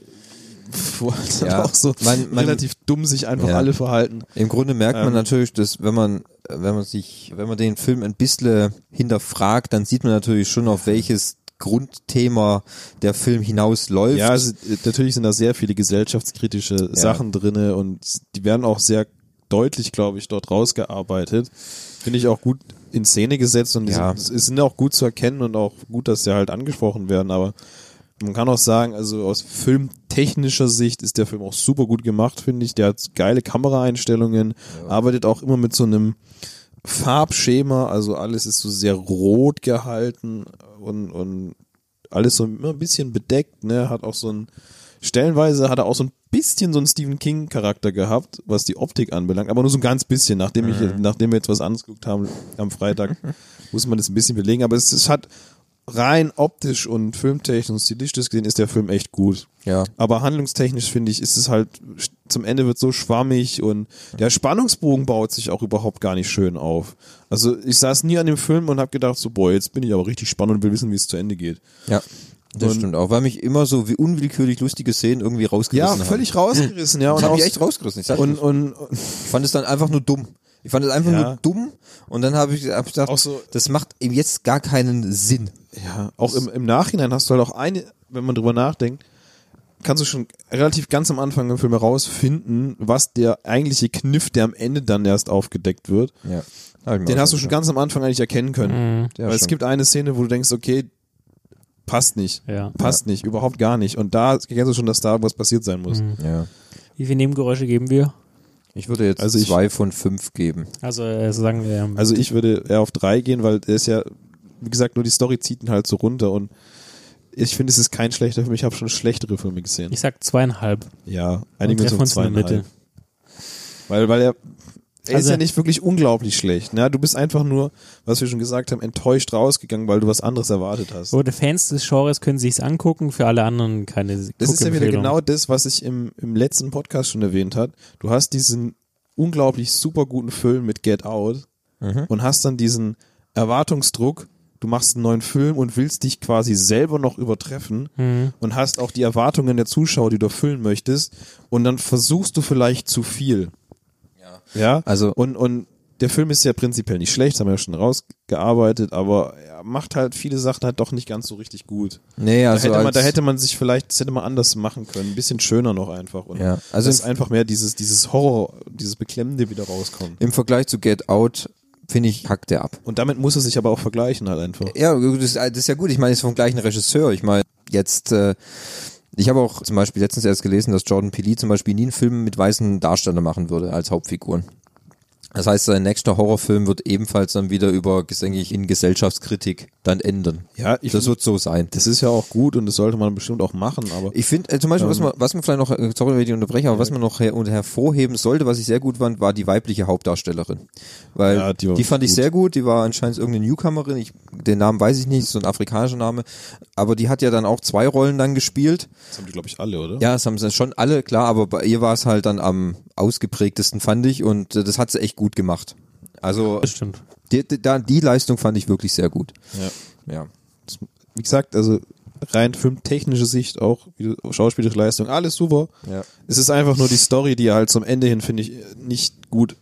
wo halt Ja, auch so man- man- relativ dumm sich einfach Ja. alle verhalten. Im Grunde merkt man Ähm. natürlich, dass wenn man, wenn man sich, wenn man den Film ein bisschen hinterfragt, dann sieht man natürlich schon, auf welches Grundthema der Film hinausläuft. Ja, also, natürlich sind da sehr viele gesellschaftskritische Sachen drinne und die werden auch sehr deutlich, glaube ich, dort rausgearbeitet. Finde ich auch gut in Szene gesetzt und Ja. sind, es sind auch gut zu erkennen und auch gut, dass sie halt angesprochen werden, aber man kann auch sagen, also aus filmtechnischer Sicht ist der Film auch super gut gemacht, finde ich. Der hat geile Kameraeinstellungen, arbeitet auch immer mit so einem Farbschema, also alles ist so sehr rot gehalten und, und alles so immer ein bisschen bedeckt, ne, hat auch so ein, stellenweise hat er auch so ein bisschen so einen Stephen King Charakter gehabt, was die Optik anbelangt, aber nur so ein ganz bisschen, nachdem ich, nachdem wir jetzt was angeguckt haben am Freitag, muss man das ein bisschen belegen, aber es, es hat rein optisch und filmtechnisch und stilistisch gesehen ist der Film echt gut. Ja. Aber handlungstechnisch finde ich, ist es halt, zum Ende wird so schwammig und der Spannungsbogen baut sich auch überhaupt gar nicht schön auf. Also ich saß nie an dem Film und habe gedacht so, boah, jetzt bin ich aber richtig spannend und will wissen, wie es zu Ende geht. Ja, das Und- stimmt auch, weil mich immer so wie unwillkürlich lustige Szenen irgendwie Ja, rausgerissen haben. völlig rausgerissen, ja. Das Und hat auch, mich echt rausgerissen. Ich, sag, und, und, ich fand es dann einfach nur dumm. Ich fand es einfach Ja. nur dumm und dann habe ich, hab ich gedacht, Auch so- das macht eben jetzt gar keinen Sinn. Ja, auch im, im Nachhinein hast du halt auch eine, wenn man drüber nachdenkt, kannst du schon relativ ganz am Anfang im Film herausfinden, was der eigentliche Kniff, der am Ende dann erst aufgedeckt wird. Ja. Den hast du schon ganz am Anfang eigentlich erkennen können. Mhm. Ja, Weil es gibt eine Szene, wo du denkst, okay, passt nicht. Ja. Passt nicht, überhaupt gar nicht. Und da kennst du schon, dass da was passiert sein muss. Ja. Wie viele Nebengeräusche geben wir? Ich würde jetzt Also ich- zwei von fünf geben. Also äh, sagen wir. Also ich würde eher auf drei gehen, weil der ist ja, wie gesagt, nur die Story zieht ihn halt so runter und ich finde, es ist kein schlechter Film. Ich habe schon schlechtere Filme gesehen. ich sag zweieinhalb. Ja, einige der zweieinhalb. Mitte. Weil, weil er, er ist Also- ja nicht wirklich unglaublich schlecht. Ne? Du bist einfach nur, was wir schon gesagt haben, enttäuscht rausgegangen, weil du was anderes erwartet hast. Oder Fans des Genres können sich's angucken, für alle anderen keine Das ist ja wieder genau das, was ich im, im letzten Podcast schon erwähnt hat. Du hast diesen unglaublich super guten Film mit Get Out und hast dann diesen Erwartungsdruck, du machst einen neuen Film und willst dich quasi selber noch übertreffen und hast auch die Erwartungen der Zuschauer, die du erfüllen möchtest und dann versuchst du vielleicht zu viel. Ja. Also- und, und der Film ist ja prinzipiell nicht schlecht, das haben wir ja schon rausgearbeitet, aber er macht halt viele Sachen halt doch nicht ganz so richtig gut. Nee, also da, hätte man, da hätte man sich vielleicht, das hätte man anders machen können, ein bisschen schöner noch einfach. Und Ja, also dass einfach mehr dieses, dieses Horror, dieses Beklemmende wieder rauskommt. Im Vergleich zu Get Out, finde ich, hackt der ab. Und damit muss er sich aber auch vergleichen halt einfach. Ja, das, ist- das ist ja gut. Ich meine, es ist vom gleichen Regisseur. Ich meine, jetzt, äh, ich habe auch zum Beispiel letztens erst gelesen, dass Jordan Peele zum Beispiel nie einen Film mit weißen Darstellern machen würde als Hauptfiguren. Das heißt, sein nächster Horrorfilm wird ebenfalls dann wieder über, denke ich, in Gesellschaftskritik dann enden. Ja, ich das find- wird so sein. Das ist ja auch gut und das sollte man bestimmt auch machen, aber Ich finde, äh, zum Beispiel, was Ähm, man, was man vielleicht noch, äh, sorry, wenn ich unterbreche, aber was man noch her und hervorheben sollte, was ich sehr gut fand, war die weibliche Hauptdarstellerin. Weil Ja, die, die fand ich gut. sehr gut, die war anscheinend irgendeine Newcomerin, ich, den Namen weiß ich nicht, so ein afrikanischer Name, aber die hat ja dann auch zwei Rollen dann gespielt. das haben die glaube ich alle, oder? Ja, das haben sie schon alle, klar, aber bei ihr war es halt dann am ausgeprägtesten, fand ich, und äh, das hat sie echt gut gemacht. Also, Das stimmt. die, die, da- die Leistung fand ich wirklich sehr gut. Ja. Ja. Wie gesagt, also rein filmtechnische Sicht auch, schauspielerische Leistung, alles super. Ja. Es ist einfach nur die Story, die halt zum Ende hin, finde ich, nicht gut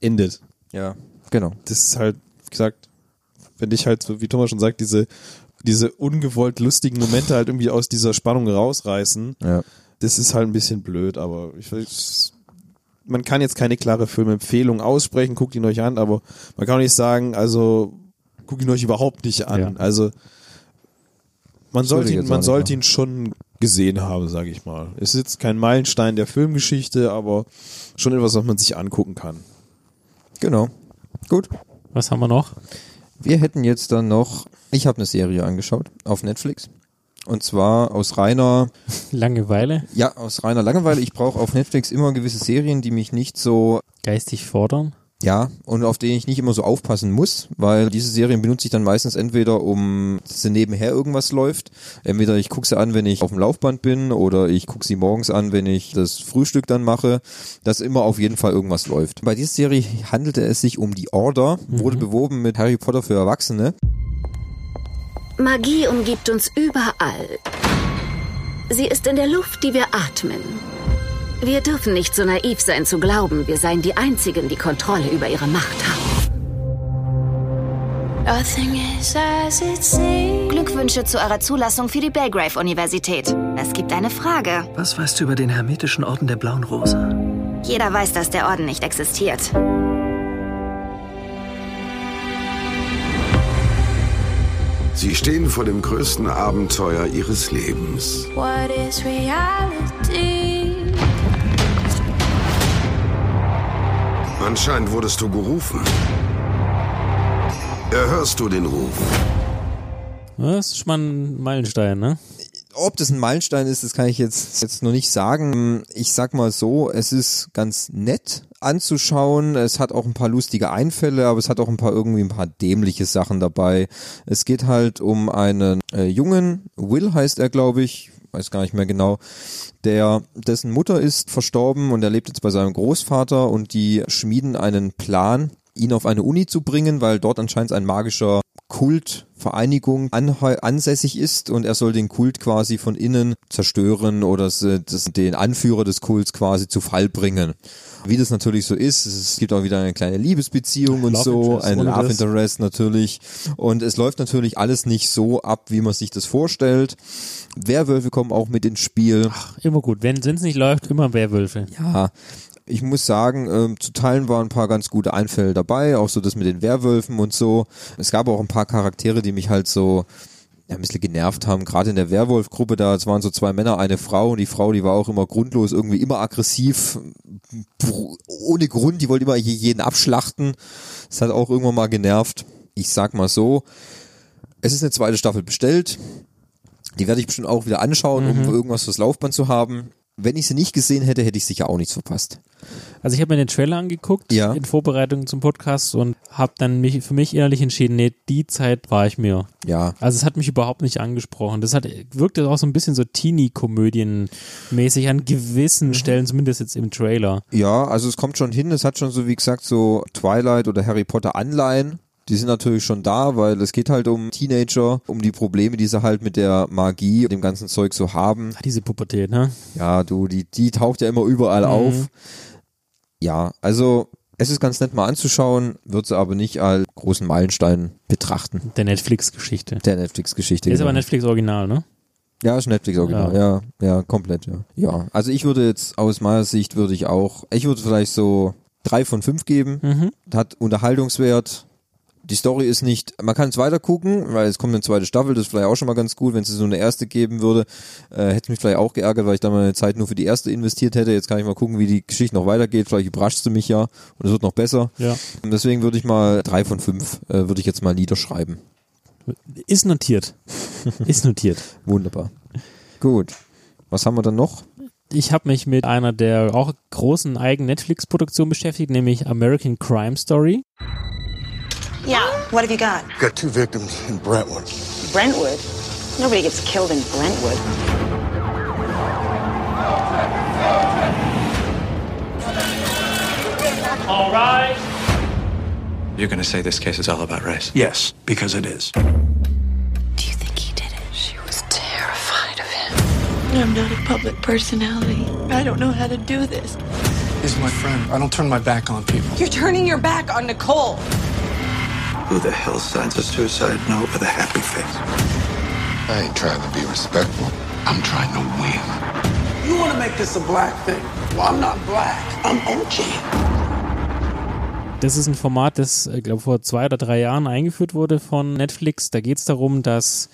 endet. Ja, genau. das ist halt, wie gesagt, wenn ich halt, so wie Thomas schon sagt, diese, diese ungewollt lustigen Momente halt irgendwie aus dieser Spannung rausreißen, Ja. das ist halt ein bisschen blöd, aber ich weiß, man kann jetzt keine klare Filmempfehlung aussprechen, guckt ihn euch an, aber man kann auch nicht sagen, also guckt ihn euch überhaupt nicht an. Ja. Also man sollte ihn, man sollte ihn schon gesehen haben, sage ich mal. Es ist jetzt kein Meilenstein der Filmgeschichte, aber schon etwas, was man sich angucken kann. Genau. Gut. Was haben wir noch? Wir hätten jetzt dann noch, ich habe eine Serie angeschaut auf Netflix. Und zwar aus reiner, Langeweile, ja, aus reiner Langeweile. Ich brauche auf Netflix immer gewisse Serien, die mich nicht so, geistig fordern. Ja, und auf den ich nicht immer so aufpassen muss, weil diese Serien benutze ich dann meistens entweder, um dass sie nebenher irgendwas läuft. Entweder ich gucke sie an, wenn ich auf dem Laufband bin, oder ich gucke sie morgens an, wenn ich das Frühstück dann mache, dass immer auf jeden Fall irgendwas läuft. Bei dieser Serie handelte es sich um die Order, wurde beworben mit Harry Potter für Erwachsene. Magie umgibt uns überall. Sie ist in der Luft, die wir atmen. Wir dürfen nicht so naiv sein zu glauben, wir seien die Einzigen, die Kontrolle über ihre Macht haben. Glückwünsche zu eurer Zulassung für die Belgrave-Universität. Es gibt eine Frage. Was weißt du über den Hermetischen Orden der Blauen Rose? Jeder weiß, dass der Orden nicht existiert. Sie stehen vor dem größten Abenteuer ihres Lebens. What is reality? Anscheinend wurdest du gerufen. Erhörst du den Ruf? Das ist schon mal ein Meilenstein, ne? Ob das ein Meilenstein ist, das kann ich jetzt, jetzt noch nicht sagen. Ich sag mal so, es ist ganz nett anzuschauen. Es hat auch ein paar lustige Einfälle, aber es hat auch ein paar irgendwie ein paar dämliche Sachen dabei. Es geht halt um einen äh, Jungen, Will heißt er, glaube ich, weiß gar nicht mehr genau, der dessen Mutter ist verstorben und er lebt jetzt bei seinem Großvater und die schmieden einen Plan, ihn auf eine Uni zu bringen, weil dort anscheinend ein magischer Kultvereinigung ansässig ist und er soll den Kult quasi von innen zerstören oder den Anführer des Kults quasi zu Fall bringen. Wie das natürlich so ist, es gibt auch wieder eine kleine Liebesbeziehung und Love so, ein Love. Interest natürlich. Und es läuft natürlich alles nicht so ab, wie man sich das vorstellt. Werwölfe kommen auch mit ins Spiel. Immer gut. Wenn es nicht läuft, immer Werwölfe. Ja, ich muss sagen, ähm, zu Teilen waren ein paar ganz gute Einfälle dabei, auch so das mit den Werwölfen und so. Es gab auch ein paar Charaktere, die mich halt so ja, ein bisschen genervt haben. Gerade in der Werwolf-Gruppe, da es waren so zwei Männer, eine Frau und die Frau, die war auch immer grundlos, irgendwie immer aggressiv, ohne Grund, die wollte immer je- jeden abschlachten. Das hat auch irgendwann mal genervt. Ich sag mal so, es ist eine zweite Staffel bestellt. Die werde ich bestimmt auch wieder anschauen, um Mhm. irgendwas fürs Laufband zu haben. Wenn ich sie nicht gesehen hätte, hätte ich sicher auch nichts verpasst. Also ich habe mir den Trailer angeguckt Ja. in Vorbereitung zum Podcast und habe dann mich für mich innerlich entschieden, nee, die Zeit war ich mir. Ja. Also es hat mich überhaupt nicht angesprochen. Das hat wirkte auch so ein bisschen so Teenie-Komödien-mäßig an Mhm. gewissen Stellen, zumindest jetzt im Trailer. Ja, also es kommt schon hin, es hat schon so, wie gesagt, so Twilight oder Harry Potter Anleihen. Die sind natürlich schon da, weil es geht halt um Teenager, um die Probleme, die sie halt mit der Magie und dem ganzen Zeug so haben. Diese Pubertät, ne? Ja, du, die, die taucht ja immer überall Mhm. auf. Ja, also es ist ganz nett mal anzuschauen, wird sie aber nicht als großen Meilenstein betrachten. Der Netflix-Geschichte. Der Netflix-Geschichte. Ist genau. aber Netflix-Original, ne? Ja, ist Netflix original. Ja. ja, komplett, ja. Ja, also ich würde jetzt aus meiner Sicht würde ich auch, ich würde vielleicht so drei von fünf geben. Mhm. Hat Unterhaltungswert. Die Story ist nicht, man kann es weiter gucken, weil es kommt eine zweite Staffel, das ist vielleicht auch schon mal ganz gut, wenn es so eine erste geben würde, äh, hätte mich vielleicht auch geärgert, weil ich da meine Zeit nur für die erste investiert hätte. Jetzt kann ich mal gucken, wie die Geschichte noch weitergeht. Vielleicht überrascht sie mich ja und es wird noch besser. Ja. Und deswegen würde ich mal drei von fünf, äh, würde ich jetzt mal niederschreiben. Ist notiert. Ist notiert. Wunderbar. Gut. Was haben wir dann noch? Ich habe mich mit einer der auch großen eigenen Netflix-Produktionen beschäftigt, nämlich American Crime Story. Yeah, what have you got? Got two victims in Brentwood. Brentwood? Nobody gets killed in Brentwood. All right. You're going to say this case is all about race? Yes, because it is. Do you think he did it? She was terrified of him. I'm not a public personality. I don't know how to do this. He's my friend. I don't turn my back on people. You're turning your back on Nicole. Who the hell signs a suicide note with a happy face? I ain't trying to be respectful. I'm trying to win. You want to make this a black thing? Well, I'm not black. I'm OG. Das ist ein Format, das, ich glaube, vor zwei oder drei Jahren eingeführt wurde von Netflix. Da geht es darum, dass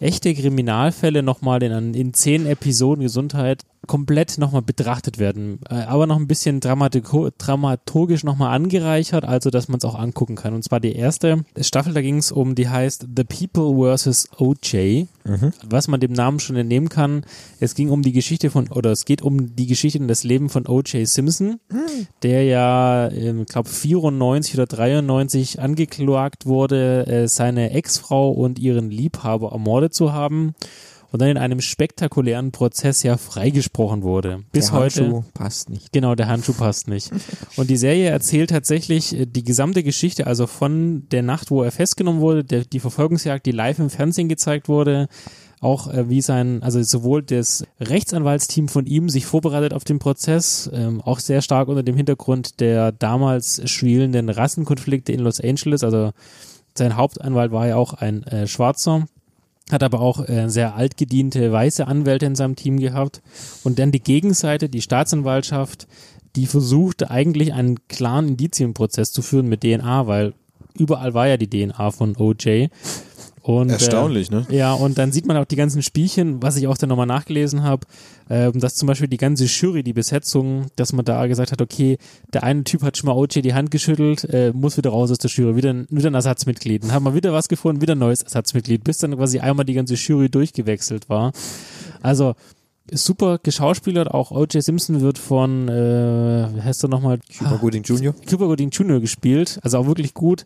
echte Kriminalfälle nochmal in, in zehn Episoden Gesundheit komplett nochmal betrachtet werden, äh, aber noch ein bisschen dramaturgisch nochmal angereichert, also dass man es auch angucken kann. Und zwar die erste Staffel, da ging es um, die heißt The People vs. OJ. Mhm. Was man dem Namen schon entnehmen kann, es ging um die Geschichte von, oder es geht um die Geschichte und das Leben von OJ Simpson, der ja, ich glaube 94 oder 93 angeklagt wurde, äh, seine Ex-Frau und ihren Liebhaber ermordet zu haben und dann in einem spektakulären Prozess ja freigesprochen wurde. Bis Der heute. Handschuh passt nicht. Genau, der Handschuh passt nicht. Und die Serie erzählt tatsächlich äh, die gesamte Geschichte, also von der Nacht, wo er festgenommen wurde, der, die Verfolgungsjagd, die live im Fernsehen gezeigt wurde, auch äh, wie sein, also sowohl das Rechtsanwaltsteam von ihm sich vorbereitet auf den Prozess, ähm, auch sehr stark unter dem Hintergrund der damals schwelenden Rassenkonflikte in Los Angeles, also sein Hauptanwalt war ja auch ein äh, Schwarzer, hat aber auch äh, sehr altgediente weiße Anwälte in seinem Team gehabt. Und dann die Gegenseite, die Staatsanwaltschaft, die versuchte eigentlich einen klaren Indizienprozess zu führen mit DNA, weil überall war ja die DNA von OJ. Und, Erstaunlich, äh, ne? Ja, und dann sieht man auch die ganzen Spielchen, was ich auch dann nochmal nachgelesen habe, ähm, dass zum Beispiel die ganze Jury, die Besetzung, dass man da gesagt hat, okay, der eine Typ hat schon mal OJ die Hand geschüttelt, äh, muss wieder raus aus der Jury, wieder, ein- wieder ein Ersatzmitglied. Dann haben wir wieder was gefunden, wieder ein neues Ersatzmitglied, bis dann quasi einmal die ganze Jury durchgewechselt war. Also, super geschauspielert, auch O.J. Simpson wird von, äh, wie heißt er nochmal? Cuba Gooding Jr. Cuba Gooding Jr. gespielt, also auch wirklich gut.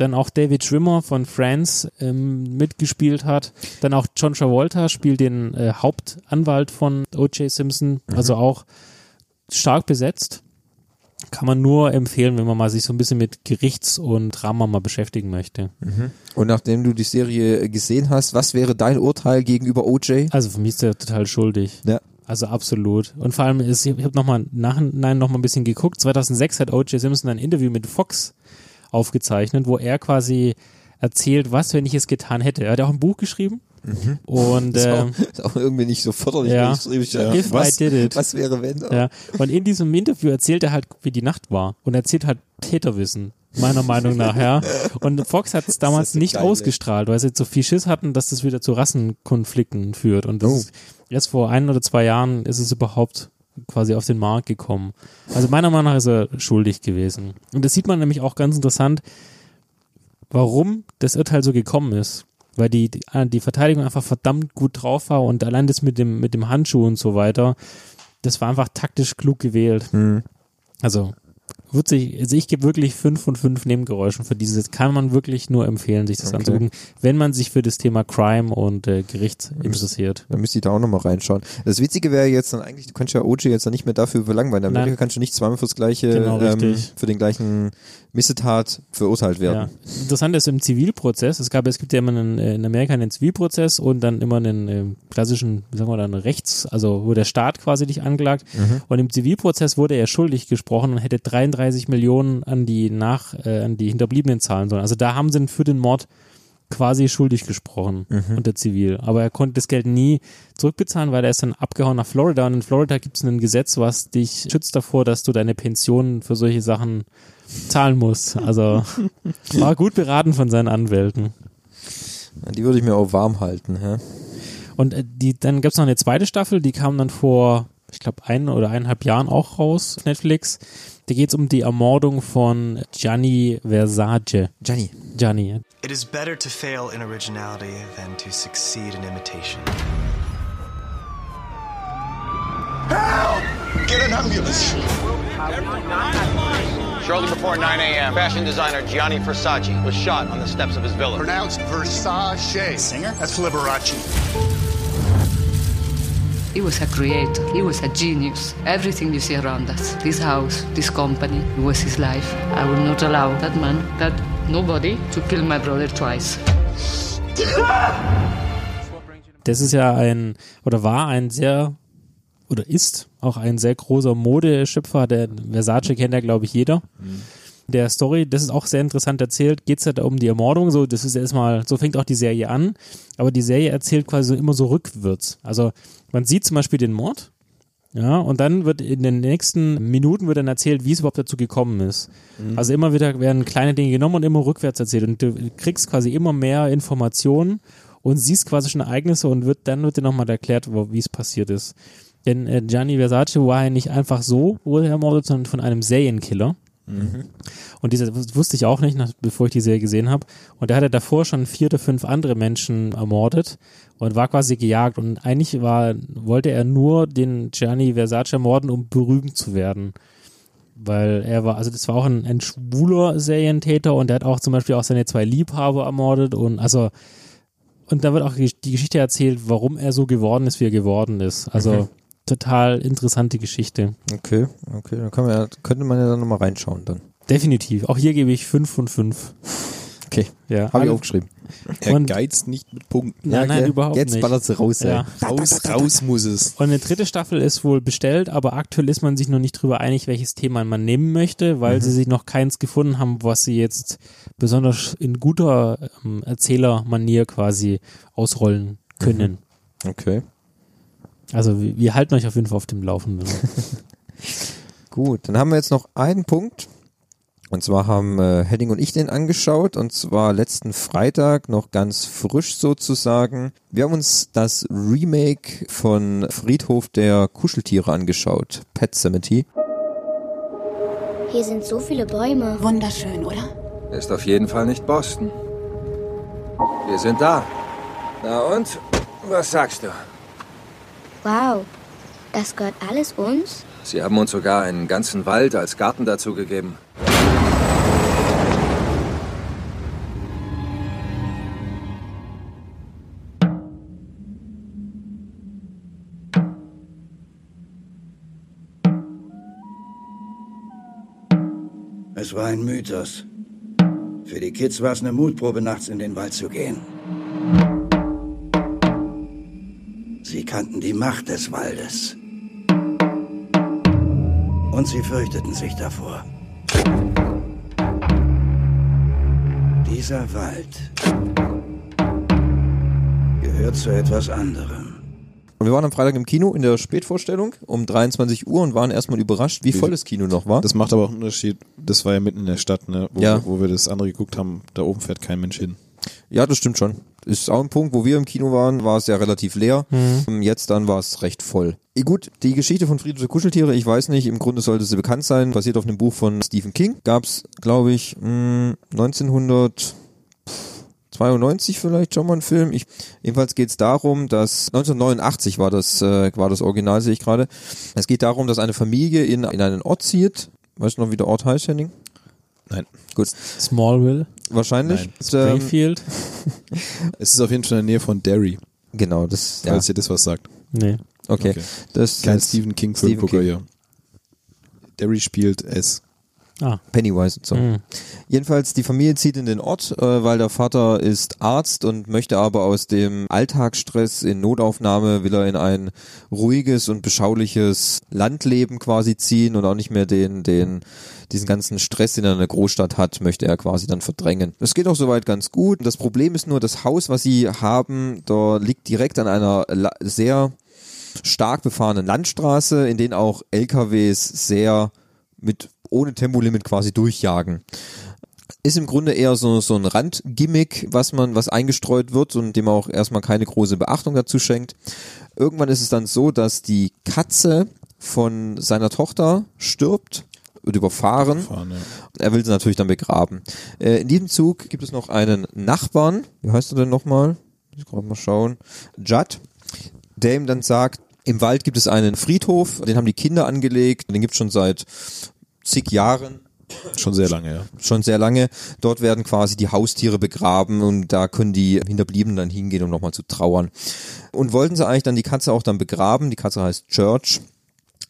Dann auch David Schwimmer von Friends ähm, mitgespielt hat. Dann auch John Travolta spielt den äh, Hauptanwalt von O.J. Simpson, also auch stark besetzt. Kann man nur empfehlen, wenn man mal sich so ein bisschen mit Gerichts- und Drama mal beschäftigen möchte. Mhm. Und nachdem du die Serie gesehen hast, was wäre dein Urteil gegenüber OJ? Also für mich ist er total schuldig. Ja. Also absolut. Und vor allem ist, ich habe nochmal nachhinein noch mal ein bisschen geguckt. 2006 hat O.J. Simpson ein Interview mit Fox aufgezeichnet, wo er quasi erzählt, was, wenn ich es getan hätte. Er hat auch ein Buch geschrieben. Mhm. Und ist, äh, auch, ist auch irgendwie nicht so förderlich. ja, ich- ja. if was, I did it. was wäre wenn? Ja. Und in diesem Interview erzählt er halt, wie die Nacht war. Und erzählt halt Täterwissen, meiner Meinung nach, ja. Und Fox hat es damals nicht geil, ausgestrahlt, weil sie jetzt so viel Schiss hatten, dass das wieder zu Rassenkonflikten führt. Und Oh. ist, jetzt vor ein oder zwei Jahren ist es überhaupt quasi auf den Markt gekommen. Also meiner Meinung nach ist er schuldig gewesen. Und das sieht man nämlich auch ganz interessant, warum das Urteil so gekommen ist. Weil die, die, die Verteidigung einfach verdammt gut drauf war und allein das mit dem, mit dem Handschuh und so weiter, das war einfach taktisch klug gewählt. Mhm. Also, wird sich, also ich gebe wirklich fünf von fünf Nebengeräuschen für dieses, kann man wirklich nur empfehlen, sich das Okay. anzugucken, wenn man sich für das Thema Crime und äh, Gericht interessiert. Dann müsste ich da auch nochmal reinschauen. Das Witzige wäre jetzt dann eigentlich, du kannst ja OJ jetzt dann nicht mehr dafür verlangen, weil in Amerika Nein. kannst du nicht zweimal fürs gleiche, Genau, ähm, für den gleichen Missetat verurteilt Ja. werden. Interessant ist im Zivilprozess, es gab, es gibt ja immer einen, äh, in Amerika einen Zivilprozess und dann immer einen äh, klassischen, sagen wir dann, Rechts, also wo der Staat quasi dich anklagt. Mhm. Und im Zivilprozess wurde er schuldig gesprochen und hätte 33 Millionen an die nach, äh, an die Hinterbliebenen zahlen sollen. Also da haben sie ihn für den Mord quasi schuldig gesprochen Mhm. unter Zivil. Aber er konnte das Geld nie zurückbezahlen, weil er ist dann abgehauen nach Florida und in Florida gibt es ein Gesetz, was dich schützt davor, dass du deine Pension für solche Sachen zahlen musst. Also war gut beraten von seinen Anwälten. Die würde ich mir auch warm halten. Ja? Und äh, die, dann gab es noch eine zweite Staffel, die kam dann vor, ich glaube, ein oder eineinhalb Jahren auch raus auf Netflix. Da geht es um die Ermordung von Gianni Versace. Gianni. Gianni. It is better to fail in originality than to succeed in imitation. Get an ambulance. Shortly before 9 a.m., fashion designer Gianni Versace was shot on the steps of his villa. Pronounced Versace. Singer? That's Liberace. He was a creator. He was a genius. Everything you see around us, this house, this company, it was his life. I will not allow that man, that nobody, to kill my brother twice. Das ist ja ein, oder war ein sehr, oder ist auch ein sehr großer Modeschöpfer. Der Versace kennt ja, glaube ich, jeder. Der Story, das ist auch sehr interessant erzählt, geht es halt um die Ermordung, so, das ist erstmal, so fängt auch die Serie an, aber die Serie erzählt quasi immer so rückwärts. Also man sieht zum Beispiel den Mord, ja, und dann wird in den nächsten Minuten wird dann erzählt, wie es überhaupt dazu gekommen ist. Mhm. Also immer wieder werden kleine Dinge genommen und immer rückwärts erzählt und du kriegst quasi immer mehr Informationen und siehst quasi schon Ereignisse und wird dann wird dir nochmal erklärt, wie es passiert ist. Denn äh, Gianni Versace war ja nicht einfach so, wurde er ermordet, sondern von einem Serienkiller. Mhm. Und diese das wusste ich auch nicht, nach, bevor ich die Serie gesehen habe. Und der hatte davor schon vier oder fünf andere Menschen ermordet und war quasi gejagt. Und eigentlich war, wollte er nur den Gianni Versace ermorden, um berühmt zu werden. Weil er war, also das war auch ein, ein schwuler Serientäter und der hat auch zum Beispiel auch seine zwei Liebhaber ermordet und also und da wird auch die Geschichte erzählt, warum er so geworden ist, wie er geworden ist. Also Mhm. Total interessante Geschichte. Okay, okay, dann kann man ja, könnte man ja dann nochmal reinschauen dann. Definitiv. Auch hier gebe ich fünf von fünf. Okay, Ja. habe ich aufgeschrieben. Er Und- geizt nicht mit Punkten. Nein, nein, gell? überhaupt Jetzt nicht. ballert sie raus, Ja. ey. Raus, raus muss es. Und eine dritte Staffel ist wohl bestellt, aber aktuell ist man sich noch nicht drüber einig, welches Thema man nehmen möchte, weil Mhm. sie sich noch keins gefunden haben, was sie jetzt besonders in guter ähm, Erzählermanier quasi ausrollen können. Okay. Also wir, wir halten euch auf jeden Fall auf dem Laufenden. Gut, dann haben wir jetzt noch einen Punkt. Und zwar haben äh, Henning und ich den angeschaut. Und zwar letzten Freitag, noch ganz frisch sozusagen. Wir haben uns das Remake von Friedhof der Kuscheltiere angeschaut. Pet Cemetery. Hier sind so viele Bäume. Wunderschön, oder? Ist auf jeden Fall nicht Boston. Wir sind da. Na und? Was sagst du? Wow. Das gehört alles uns? Sie haben uns sogar einen ganzen Wald als Garten dazu gegeben. Es war ein Mythos. Für die Kids war es eine Mutprobe, nachts in den Wald zu gehen. Kannten die Macht des Waldes. Und sie fürchteten sich davor. Dieser Wald gehört zu etwas anderem. Und wir waren am Freitag im Kino in der Spätvorstellung um 23 Uhr und waren erstmal überrascht, wie voll das Kino noch war. Das macht aber auch einen Unterschied. Das war ja mitten in der Stadt, ne? Wo, Ja. wo wir das andere geguckt haben. Da oben fährt kein Mensch hin. Ja, das stimmt schon. Ist auch ein Punkt, wo wir im Kino waren, war es ja relativ leer. Mhm. Jetzt dann war es recht voll. Eh, Gut, die Geschichte von Friedhof der Kuscheltiere, ich weiß nicht, im Grunde sollte sie bekannt sein, basiert auf einem Buch von Stephen King. Gab's, glaube ich, mh, 1992 vielleicht schon mal ein Film. Ich, jedenfalls geht's darum, dass 1989 war das, äh, war das Original, sehe ich gerade. Es geht darum, dass eine Familie in, in einen Ort zieht. Weißt du noch, wie der Ort heißt, Henning? Nein. Gut. Smallville. Wahrscheinlich. Nein. Ähm, Springfield. Es ist auf jeden Fall in der Nähe von Derry, Genau, das, ja. falls ihr das was sagt. Nee. Okay. Okay. Das Kein ist Stephen King Stephen Filmgucker King. hier. Derry spielt es. Ah. Pennywise und so. Mhm. Jedenfalls, die Familie zieht in den Ort, äh, weil der Vater ist Arzt und möchte aber aus dem Alltagsstress in Notaufnahme, will er in ein ruhiges und beschauliches Landleben quasi ziehen und auch nicht mehr den, den, diesen ganzen Stress, den er in der Großstadt hat, möchte er quasi dann verdrängen. Das geht auch soweit ganz gut. Das Problem ist nur, das Haus, was sie haben, da liegt direkt an einer sehr stark befahrenen Landstraße, in denen auch LKWs sehr mit ohne Tempolimit quasi durchjagen. Ist im Grunde eher so, so ein Randgimmick, was man, was eingestreut wird und dem auch erstmal keine große Beachtung dazu schenkt. Irgendwann ist es dann so, dass die Katze von seiner Tochter stirbt, wird überfahren. Fahren, ja. Er will sie natürlich dann begraben. Äh, in diesem Zug gibt es noch einen Nachbarn. Wie heißt er denn nochmal? Ich gerade mal schauen. Judd, der ihm dann sagt, im Wald gibt es einen Friedhof, den haben die Kinder angelegt, den gibt es schon seit zig Jahren. Schon sehr lange, ja. Schon sehr lange. Dort werden quasi die Haustiere begraben und da können die Hinterbliebenen dann hingehen, um nochmal zu trauern. Und wollten sie eigentlich dann die Katze auch dann begraben. Die Katze heißt Church.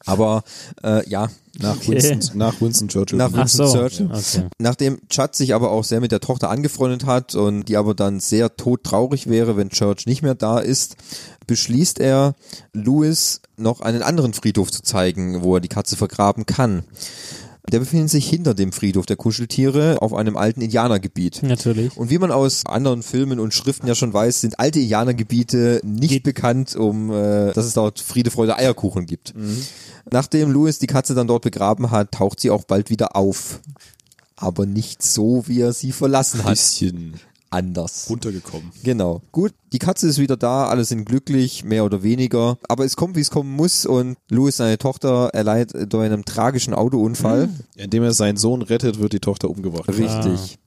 Aber äh, ja, Nach, Okay. Winston, nach Winston Churchill. nach Ach Winston so, Churchill. okay. Nachdem Chad sich aber auch sehr mit der Tochter angefreundet hat und die aber dann sehr todtraurig wäre, wenn Church nicht mehr da ist, beschließt er, Louis noch einen anderen Friedhof zu zeigen, wo er die Katze vergraben kann. Der befindet sich hinter dem Friedhof der Kuscheltiere auf einem alten Indianergebiet. Natürlich. Und wie man aus anderen Filmen und Schriften ja schon weiß, sind alte Indianergebiete nicht bekannt, um äh, dass es dort Friede, Freude, Eierkuchen gibt. Nachdem Louis die Katze dann dort begraben hat, taucht sie auch bald wieder auf. Aber nicht so, wie er sie verlassen hat. Bisschen. Anders. Runtergekommen. Genau. Gut, die Katze ist wieder da, alle sind glücklich, mehr oder weniger. Aber es kommt, wie es kommen muss und Louis, seine Tochter, erleidet durch einen tragischen Autounfall. Indem er seinen Sohn rettet, wird die Tochter umgebracht. Richtig.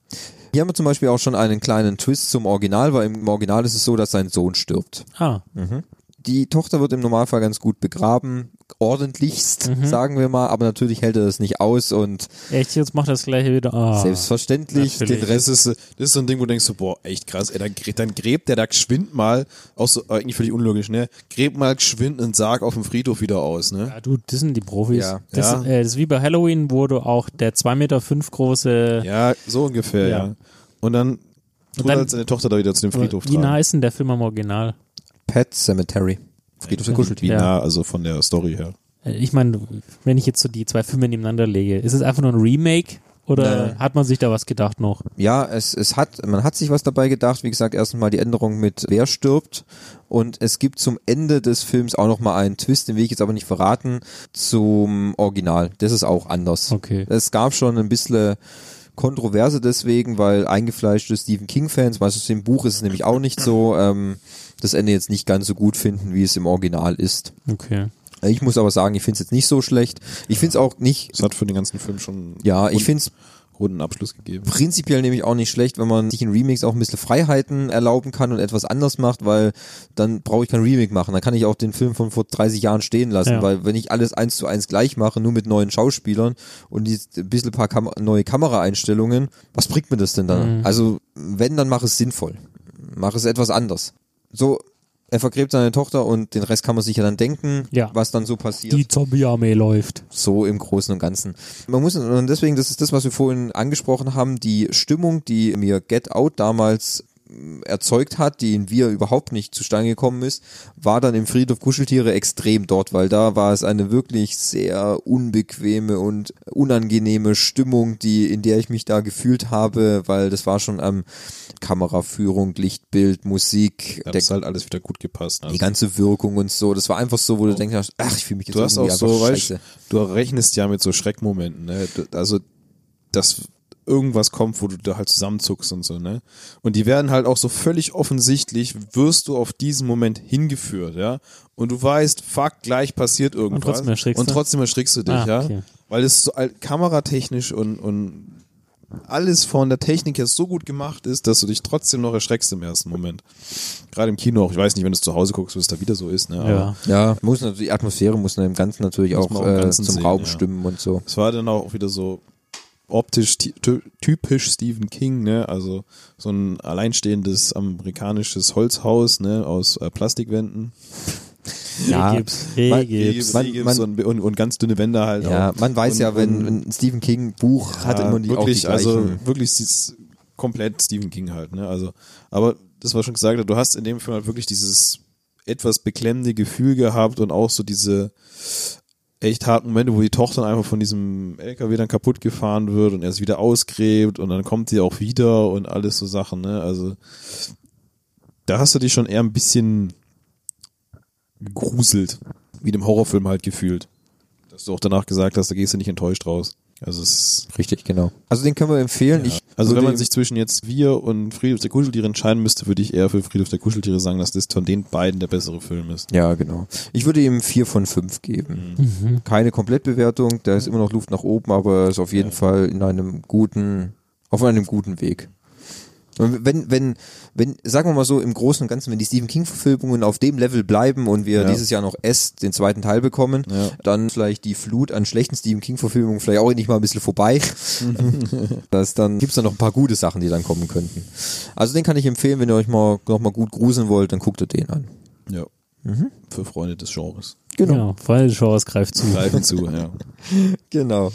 Hier haben wir zum Beispiel auch schon einen kleinen Twist zum Original, weil im Original ist es so, dass sein Sohn stirbt. Ah. Mhm. Die Tochter wird im Normalfall ganz gut begraben, ordentlichst, Mhm. sagen wir mal, aber natürlich hält er das nicht aus und Echt, jetzt macht das gleiche wieder. Ah. selbstverständlich Natürlich. Den Rest ist, das ist so ein Ding, wo du denkst, so, boah, echt krass, ey, dann, dann gräbt der da geschwind mal, auch so, äh, eigentlich völlig unlogisch, ne, gräbt mal geschwind einen Sarg auf dem Friedhof wieder aus, ne. Ja, du, das sind die Profis. Ja. Das, Ja. Äh, das ist wie bei Halloween, wo du auch der 2,5 Meter fünf große. Ja, so ungefähr, Ja. ja. Und dann tut dann- halt seine Tochter da wieder zu dem Friedhof Wie nah ist denn der Film am Original? Pet Cemetery. Friedhof der Wie Kuscheltiere. nah, also von der Story her. Äh, Ich meine, wenn ich jetzt so die zwei Filme nebeneinander lege, ist es einfach nur ein Remake oder Nein. hat man sich da was gedacht noch? Ja, es, es hat, man hat sich was dabei gedacht. Wie gesagt, erst mal die Änderung mit wer stirbt. Und es gibt zum Ende des Films auch noch mal einen Twist, den will ich jetzt aber nicht verraten, zum Original. Das ist auch anders. Okay. Es gab schon ein bisschen Kontroverse deswegen, weil eingefleischte Stephen King-Fans, meistens im Buch ist es nämlich auch nicht so, ähm, das Ende jetzt nicht ganz so gut finden, wie es im Original ist. Okay. Ich muss aber sagen, ich finde es jetzt nicht so schlecht. Ich finde es auch nicht, Es hat für den ganzen Film schon ja, ich finde es runden Abschluss gegeben. prinzipiell nämlich auch nicht schlecht, wenn man sich in Remakes auch ein bisschen Freiheiten erlauben kann und etwas anders macht, weil dann brauche ich kein Remake machen. Dann kann ich auch den Film von vor 30 Jahren stehen lassen, Ja. weil wenn ich alles eins zu eins gleich mache, nur mit neuen Schauspielern und ein bisschen paar Kam neue Kameraeinstellungen, was bringt mir das denn dann? Mhm. Also wenn, dann mach es sinnvoll. Mach es etwas anders. So, er vergräbt seine Tochter und den Rest kann man sich ja dann denken, Ja. was dann so passiert Die Zombie-Armee läuft. so im Großen und Ganzen. Man muss, und deswegen, das ist das, was wir vorhin angesprochen haben, die Stimmung, die mir Get Out damals erzeugt hat, die in wir überhaupt nicht zustande gekommen ist, war dann im Friedhof Kuscheltiere extrem dort, weil da war es eine wirklich sehr unbequeme und unangenehme Stimmung, die, in der ich mich da gefühlt habe, weil das war schon am Kameraführung, Lichtbild, Musik, Da hat halt alles wieder gut gepasst. Also. die ganze Wirkung und so. Das war einfach so, wo du denkst, ach, ich fühle mich jetzt Du hast auch so, weißt scheiße. du, rechnest ja mit so Schreckmomenten, ne? Also, dass irgendwas kommt, wo du da halt zusammenzuckst und so, ne? Und die werden halt auch so völlig offensichtlich, wirst du auf diesen Moment hingeführt, ja? Und du weißt, fuck, gleich passiert irgendwas. trotzdem erschrickst Und trotzdem erschrickst du dich, Ah, ja? okay. Weil es so alt- kameratechnisch und, und alles von der Technik her so gut gemacht ist, dass du dich trotzdem noch erschreckst im ersten Moment. Gerade im Kino auch. Ich weiß nicht, wenn du es zu Hause guckst, es da wieder so ist, ne? Aber Ja. Ja, muss natürlich, die Atmosphäre muss dann im Ganzen natürlich Muss auch, auch im äh, Ganzen zum sehen, Raum ja. stimmen und so. Es war dann auch wieder so optisch ty- ty- typisch Stephen King, ne? Also so ein alleinstehendes amerikanisches Holzhaus, ne? Aus äh, Plastikwänden. Ja, man-. Man- man- und, und, und ganz dünne Wände halt. Ja, auch. man weiß und, ja, wenn ein Stephen King Buch hat ja, immer die, auch die wirklich, also wirklich komplett Stephen King halt, ne? Also, aber das war schon gesagt, du hast in dem Film halt wirklich dieses etwas beklemmende Gefühl gehabt und auch so diese echt harten Momente, wo die Tochter einfach von diesem LKW dann kaputt gefahren wird und er es wieder ausgräbt und dann kommt sie auch wieder und alles so Sachen, ne? Also da hast du dich schon eher ein bisschen gegruselt, wie dem Horrorfilm halt gefühlt. Dass du auch danach gesagt hast, da gehst du nicht enttäuscht raus. Also es ist Richtig, genau. Also den können wir empfehlen. ja. Ich Also wenn man sich zwischen jetzt wir und Friedhof der Kuscheltiere entscheiden müsste, würde ich eher für Friedhof der Kuscheltiere sagen, dass das von den beiden der bessere Film ist. ja, genau. Ich würde ihm vier von fünf geben. Mhm. Keine Komplettbewertung, da ist immer noch Luft nach oben, aber ist auf jeden Fall in einem guten, auf einem guten Weg. Und Wenn, wenn, wenn, sagen wir mal so, im Großen und Ganzen, wenn die Stephen King-Verfilmungen auf dem Level bleiben und wir Ja. dieses Jahr noch S, den zweiten Teil bekommen, Ja. dann vielleicht die Flut an schlechten Stephen King-Verfilmungen vielleicht auch nicht mal ein bisschen vorbei. das dann gibt's dann noch ein paar gute Sachen, die dann kommen könnten. Also den kann ich empfehlen, wenn ihr euch mal noch mal gut gruseln wollt, dann guckt ihr den an. Ja. Mhm. Für Freunde des Genres. Genau. Freunde des Genres greift zu. Greifen zu, ja. Genau.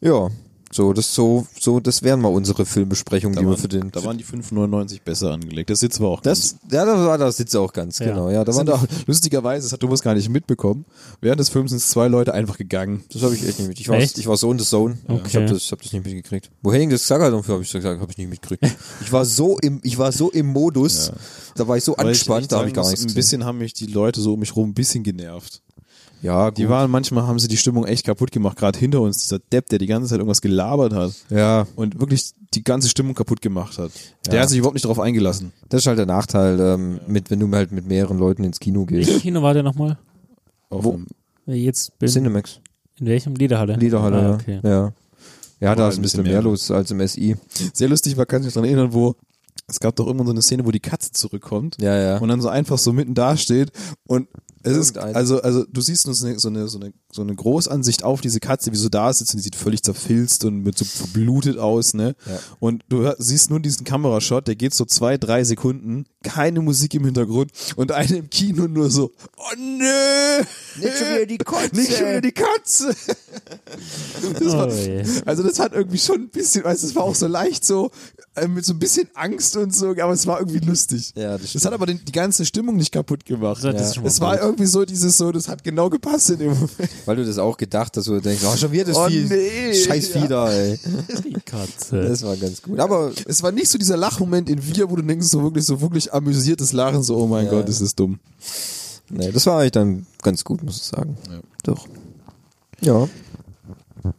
Ja, so das so so das wären mal unsere Filmbesprechungen, Da die wir waren, für den da waren die 5,99 besser angelegt. Das sitzt aber auch das ja, da war das sitzt auch ganz Ja. genau. Ja, da Das waren auch, lustigerweise, das hat Thomas gar nicht mitbekommen. Während des Films sind zwei Leute einfach gegangen. Das habe ich echt nicht mit. Ich war, Echt? ich war so in the zone. Okay. Ich habe das, ich hab das nicht mitgekriegt. Wo Henning das gesagt habe ich gesagt, habe ich nicht mitgekriegt. Ich war so im, ich war so im Modus. Da war ich so Weil angespannt, echt da habe ich gar nichts Ein bisschen haben mich die Leute so um mich rum ein bisschen genervt. Ja, gut. Die waren, manchmal haben sie die Stimmung echt kaputt gemacht, gerade hinter uns, dieser Depp, der die ganze Zeit irgendwas gelabert hat. Ja. Und wirklich die ganze Stimmung kaputt gemacht hat. Ja. Der hat sich überhaupt nicht darauf eingelassen. Das ist halt der Nachteil, ähm, mit, wenn du halt mit mehreren Leuten ins Kino Welches gehst. Kino war der nochmal? Wo? Jetzt bin Cinemax. In welchem? Liederhalle? Liederhalle, ah, ja. okay. ja. Ja, da War ist ein bisschen mehr mehr. los als im SI. Sehr lustig war, kann ich mich daran erinnern, wo es gab doch irgendwann so eine Szene, wo die Katze zurückkommt Ja, ja. und dann so einfach so mitten da steht und es ist, also, also du siehst nur so eine, so eine, so eine, so eine Großansicht auf diese Katze, wie so da sitzt und die sieht völlig zerfilzt und mit so verblutet aus, ne? Ja. Und du hör- siehst nur diesen Kamerashot, der geht so zwei, drei Sekunden, keine Musik im Hintergrund und eine im Kino nur so, oh nö! Nicht schon wieder die Katze. Nicht schon wieder die Katze! Das war, Oh also das hat irgendwie schon ein bisschen, weißt du, es war auch so leicht so, äh, mit so ein bisschen Angst und so, aber es war irgendwie lustig. Ja, das Das hat aber den, die ganze Stimmung nicht kaputt gemacht. Das mal Es war gut. Irgendwie so dieses so, das hat genau gepasst in dem Moment. Weil du das auch gedacht hast, wo du denkst, oh, schon wieder das Oh, Vieh. nee. Scheiß Vieh da, ey. Die Katze. Das war ganz gut. Aber Es war nicht so dieser Lachmoment in Wir, wo du denkst, so wirklich, so wirklich amüsiertes Lachen, so, oh mein Ja. Gott, ist das dumm. nee, das war eigentlich dann ganz gut, muss ich sagen. Ja. Doch. Ja.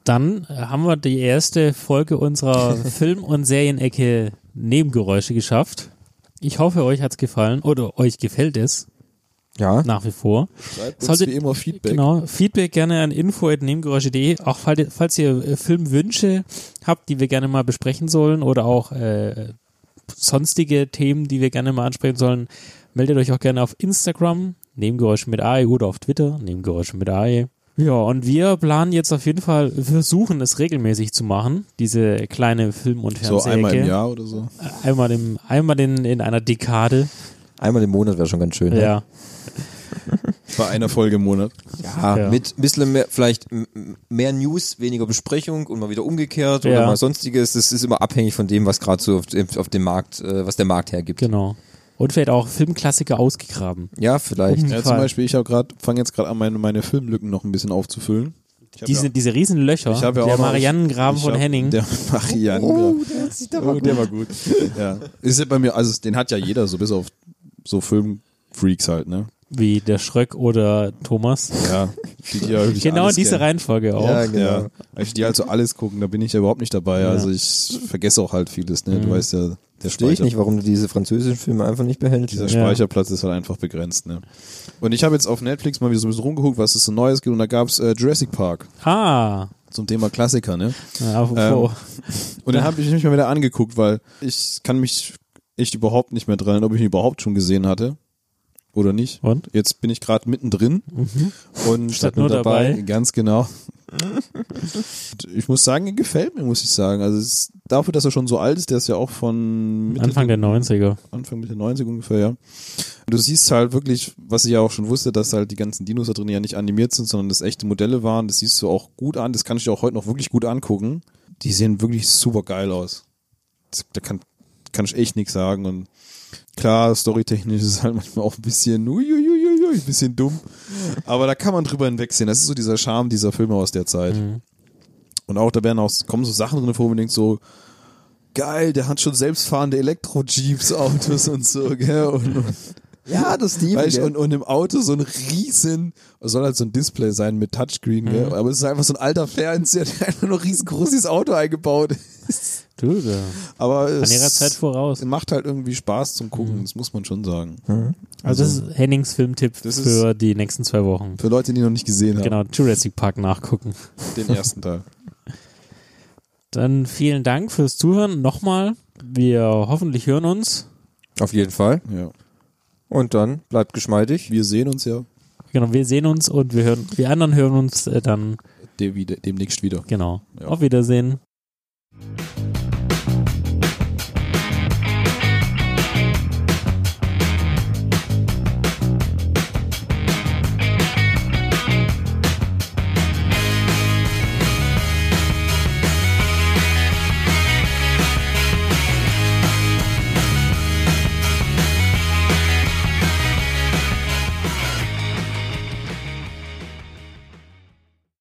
Dann äh, haben wir die erste Folge unserer Film- und Serienecke Nebengeräusche geschafft. Ich hoffe, euch hat's gefallen oder euch gefällt es Ja. nach wie vor. Schreibt uns Solltet- wie immer Feedback. Genau, Feedback gerne an info.nebengeräusche.de. Auch fall- falls ihr äh, Filmwünsche habt, die wir gerne mal besprechen sollen oder auch äh, sonstige Themen, die wir gerne mal ansprechen sollen, meldet euch auch gerne auf Instagram, Nebengeräusche mit AE oder auf Twitter, Nebengeräusche mit AE. Ja, und wir planen jetzt auf jeden Fall, versuchen es regelmäßig zu machen, diese kleine Film- und So Fernsehecke. einmal im Jahr oder so. Einmal, im, einmal in, in einer Dekade. Einmal im Monat wäre schon ganz schön. ne? Ja. Bei einer Folge im Monat. Ja, Ja. mit ein bisschen mehr, vielleicht mehr News, weniger Besprechung und mal wieder umgekehrt Ja. oder mal sonstiges. Das ist immer abhängig von dem, was gerade so auf, dem- auf dem Markt, äh, was der Markt hergibt. Genau. Und vielleicht auch Filmklassiker ausgegraben. Ja, vielleicht. Ja, zum. Beispiel, ich habe gerade, fange jetzt gerade an, meine, meine Filmlücken noch ein bisschen aufzufüllen. Diese, ja, diese riesen Löcher, ich hab ja der Mariannengraben ich von hab- Henning. Der Mariannengraben. der hat sich da Oh, der war gut. Ja. Ist ja bei mir, also den hat ja jeder, so bis auf so Filmfreaks halt, ne? Wie der Schröck oder Thomas. Ja. Die, die ja Genau in dieser. Reihenfolge auch. Ja, genau. Ja. Weil die halt so alles gucken, da bin ich ja überhaupt nicht dabei. Ja. Also ich vergesse auch halt vieles, ne? Du Mhm. weißt ja, der Verstehe ich nicht, warum du diese französischen Filme einfach nicht behältst. dieser Ja. Speicherplatz ist halt einfach begrenzt, ne? Und ich habe jetzt auf Netflix mal wieder so ein bisschen rumgeguckt, was es so Neues gibt und da gab's äh, Jurassic Park Ah. zum Thema Klassiker, ne? Ja. Ähm, Und den habe ich mich mal wieder angeguckt, weil ich kann mich echt überhaupt nicht mehr dran, ob ich ihn überhaupt schon gesehen hatte oder nicht. Und? Jetzt bin ich gerade mittendrin und Statt nur dabei. Ganz genau. ich muss sagen, er gefällt mir, muss ich sagen. Also es ist, dafür, dass er schon so alt ist, der ist ja auch von Mitte Anfang der 90er. Anfang Mitte 90 ungefähr, ja. Und du siehst halt wirklich, was ich ja auch schon wusste, dass halt die ganzen Dinos da drin ja nicht animiert sind, sondern das echte Modelle waren. Das siehst du auch gut an. Das kann ich dir auch heute noch wirklich gut angucken. Die sehen wirklich super geil aus. Da kann, kann ich echt nichts sagen. Und klar, storytechnisch ist es halt manchmal auch ein bisschen, uiuiuiui, ein bisschen dumm. Aber da kann man drüber hinwegsehen. Das ist so dieser Charme dieser Filme aus der Zeit. Mhm. Und auch da werden auch, kommen so Sachen drin vor, wo man denkt so, geil, der hat schon selbstfahrende Elektro-Jeeps, Autos und so, gell? Und, und, Ja, das liebe ich. und, und im Auto so ein riesen, es soll halt so ein Display sein mit Touchscreen, gell? Aber es ist einfach so ein alter Fernseher, der einfach nur riesengroß dieses Auto eingebaut ist. Du, da. Aber An es ihrer Zeit voraus. macht halt irgendwie Spaß zum Gucken, das muss man schon sagen. Also das ist Hennings Filmtipp Das ist- für die nächsten zwei Wochen. Für Leute, die noch nicht gesehen haben, Genau, Jurassic Park nachgucken. den ersten Teil. Dann vielen Dank fürs Zuhören nochmal. Wir hoffentlich hören uns. Auf jeden Fall. Ja. Und dann bleibt geschmeidig. Wir sehen uns ja Genau, wir sehen uns und wir hören, wir anderen hören uns äh, dann, dem, demnächst wieder. genau. Ja. Auf Wiedersehen.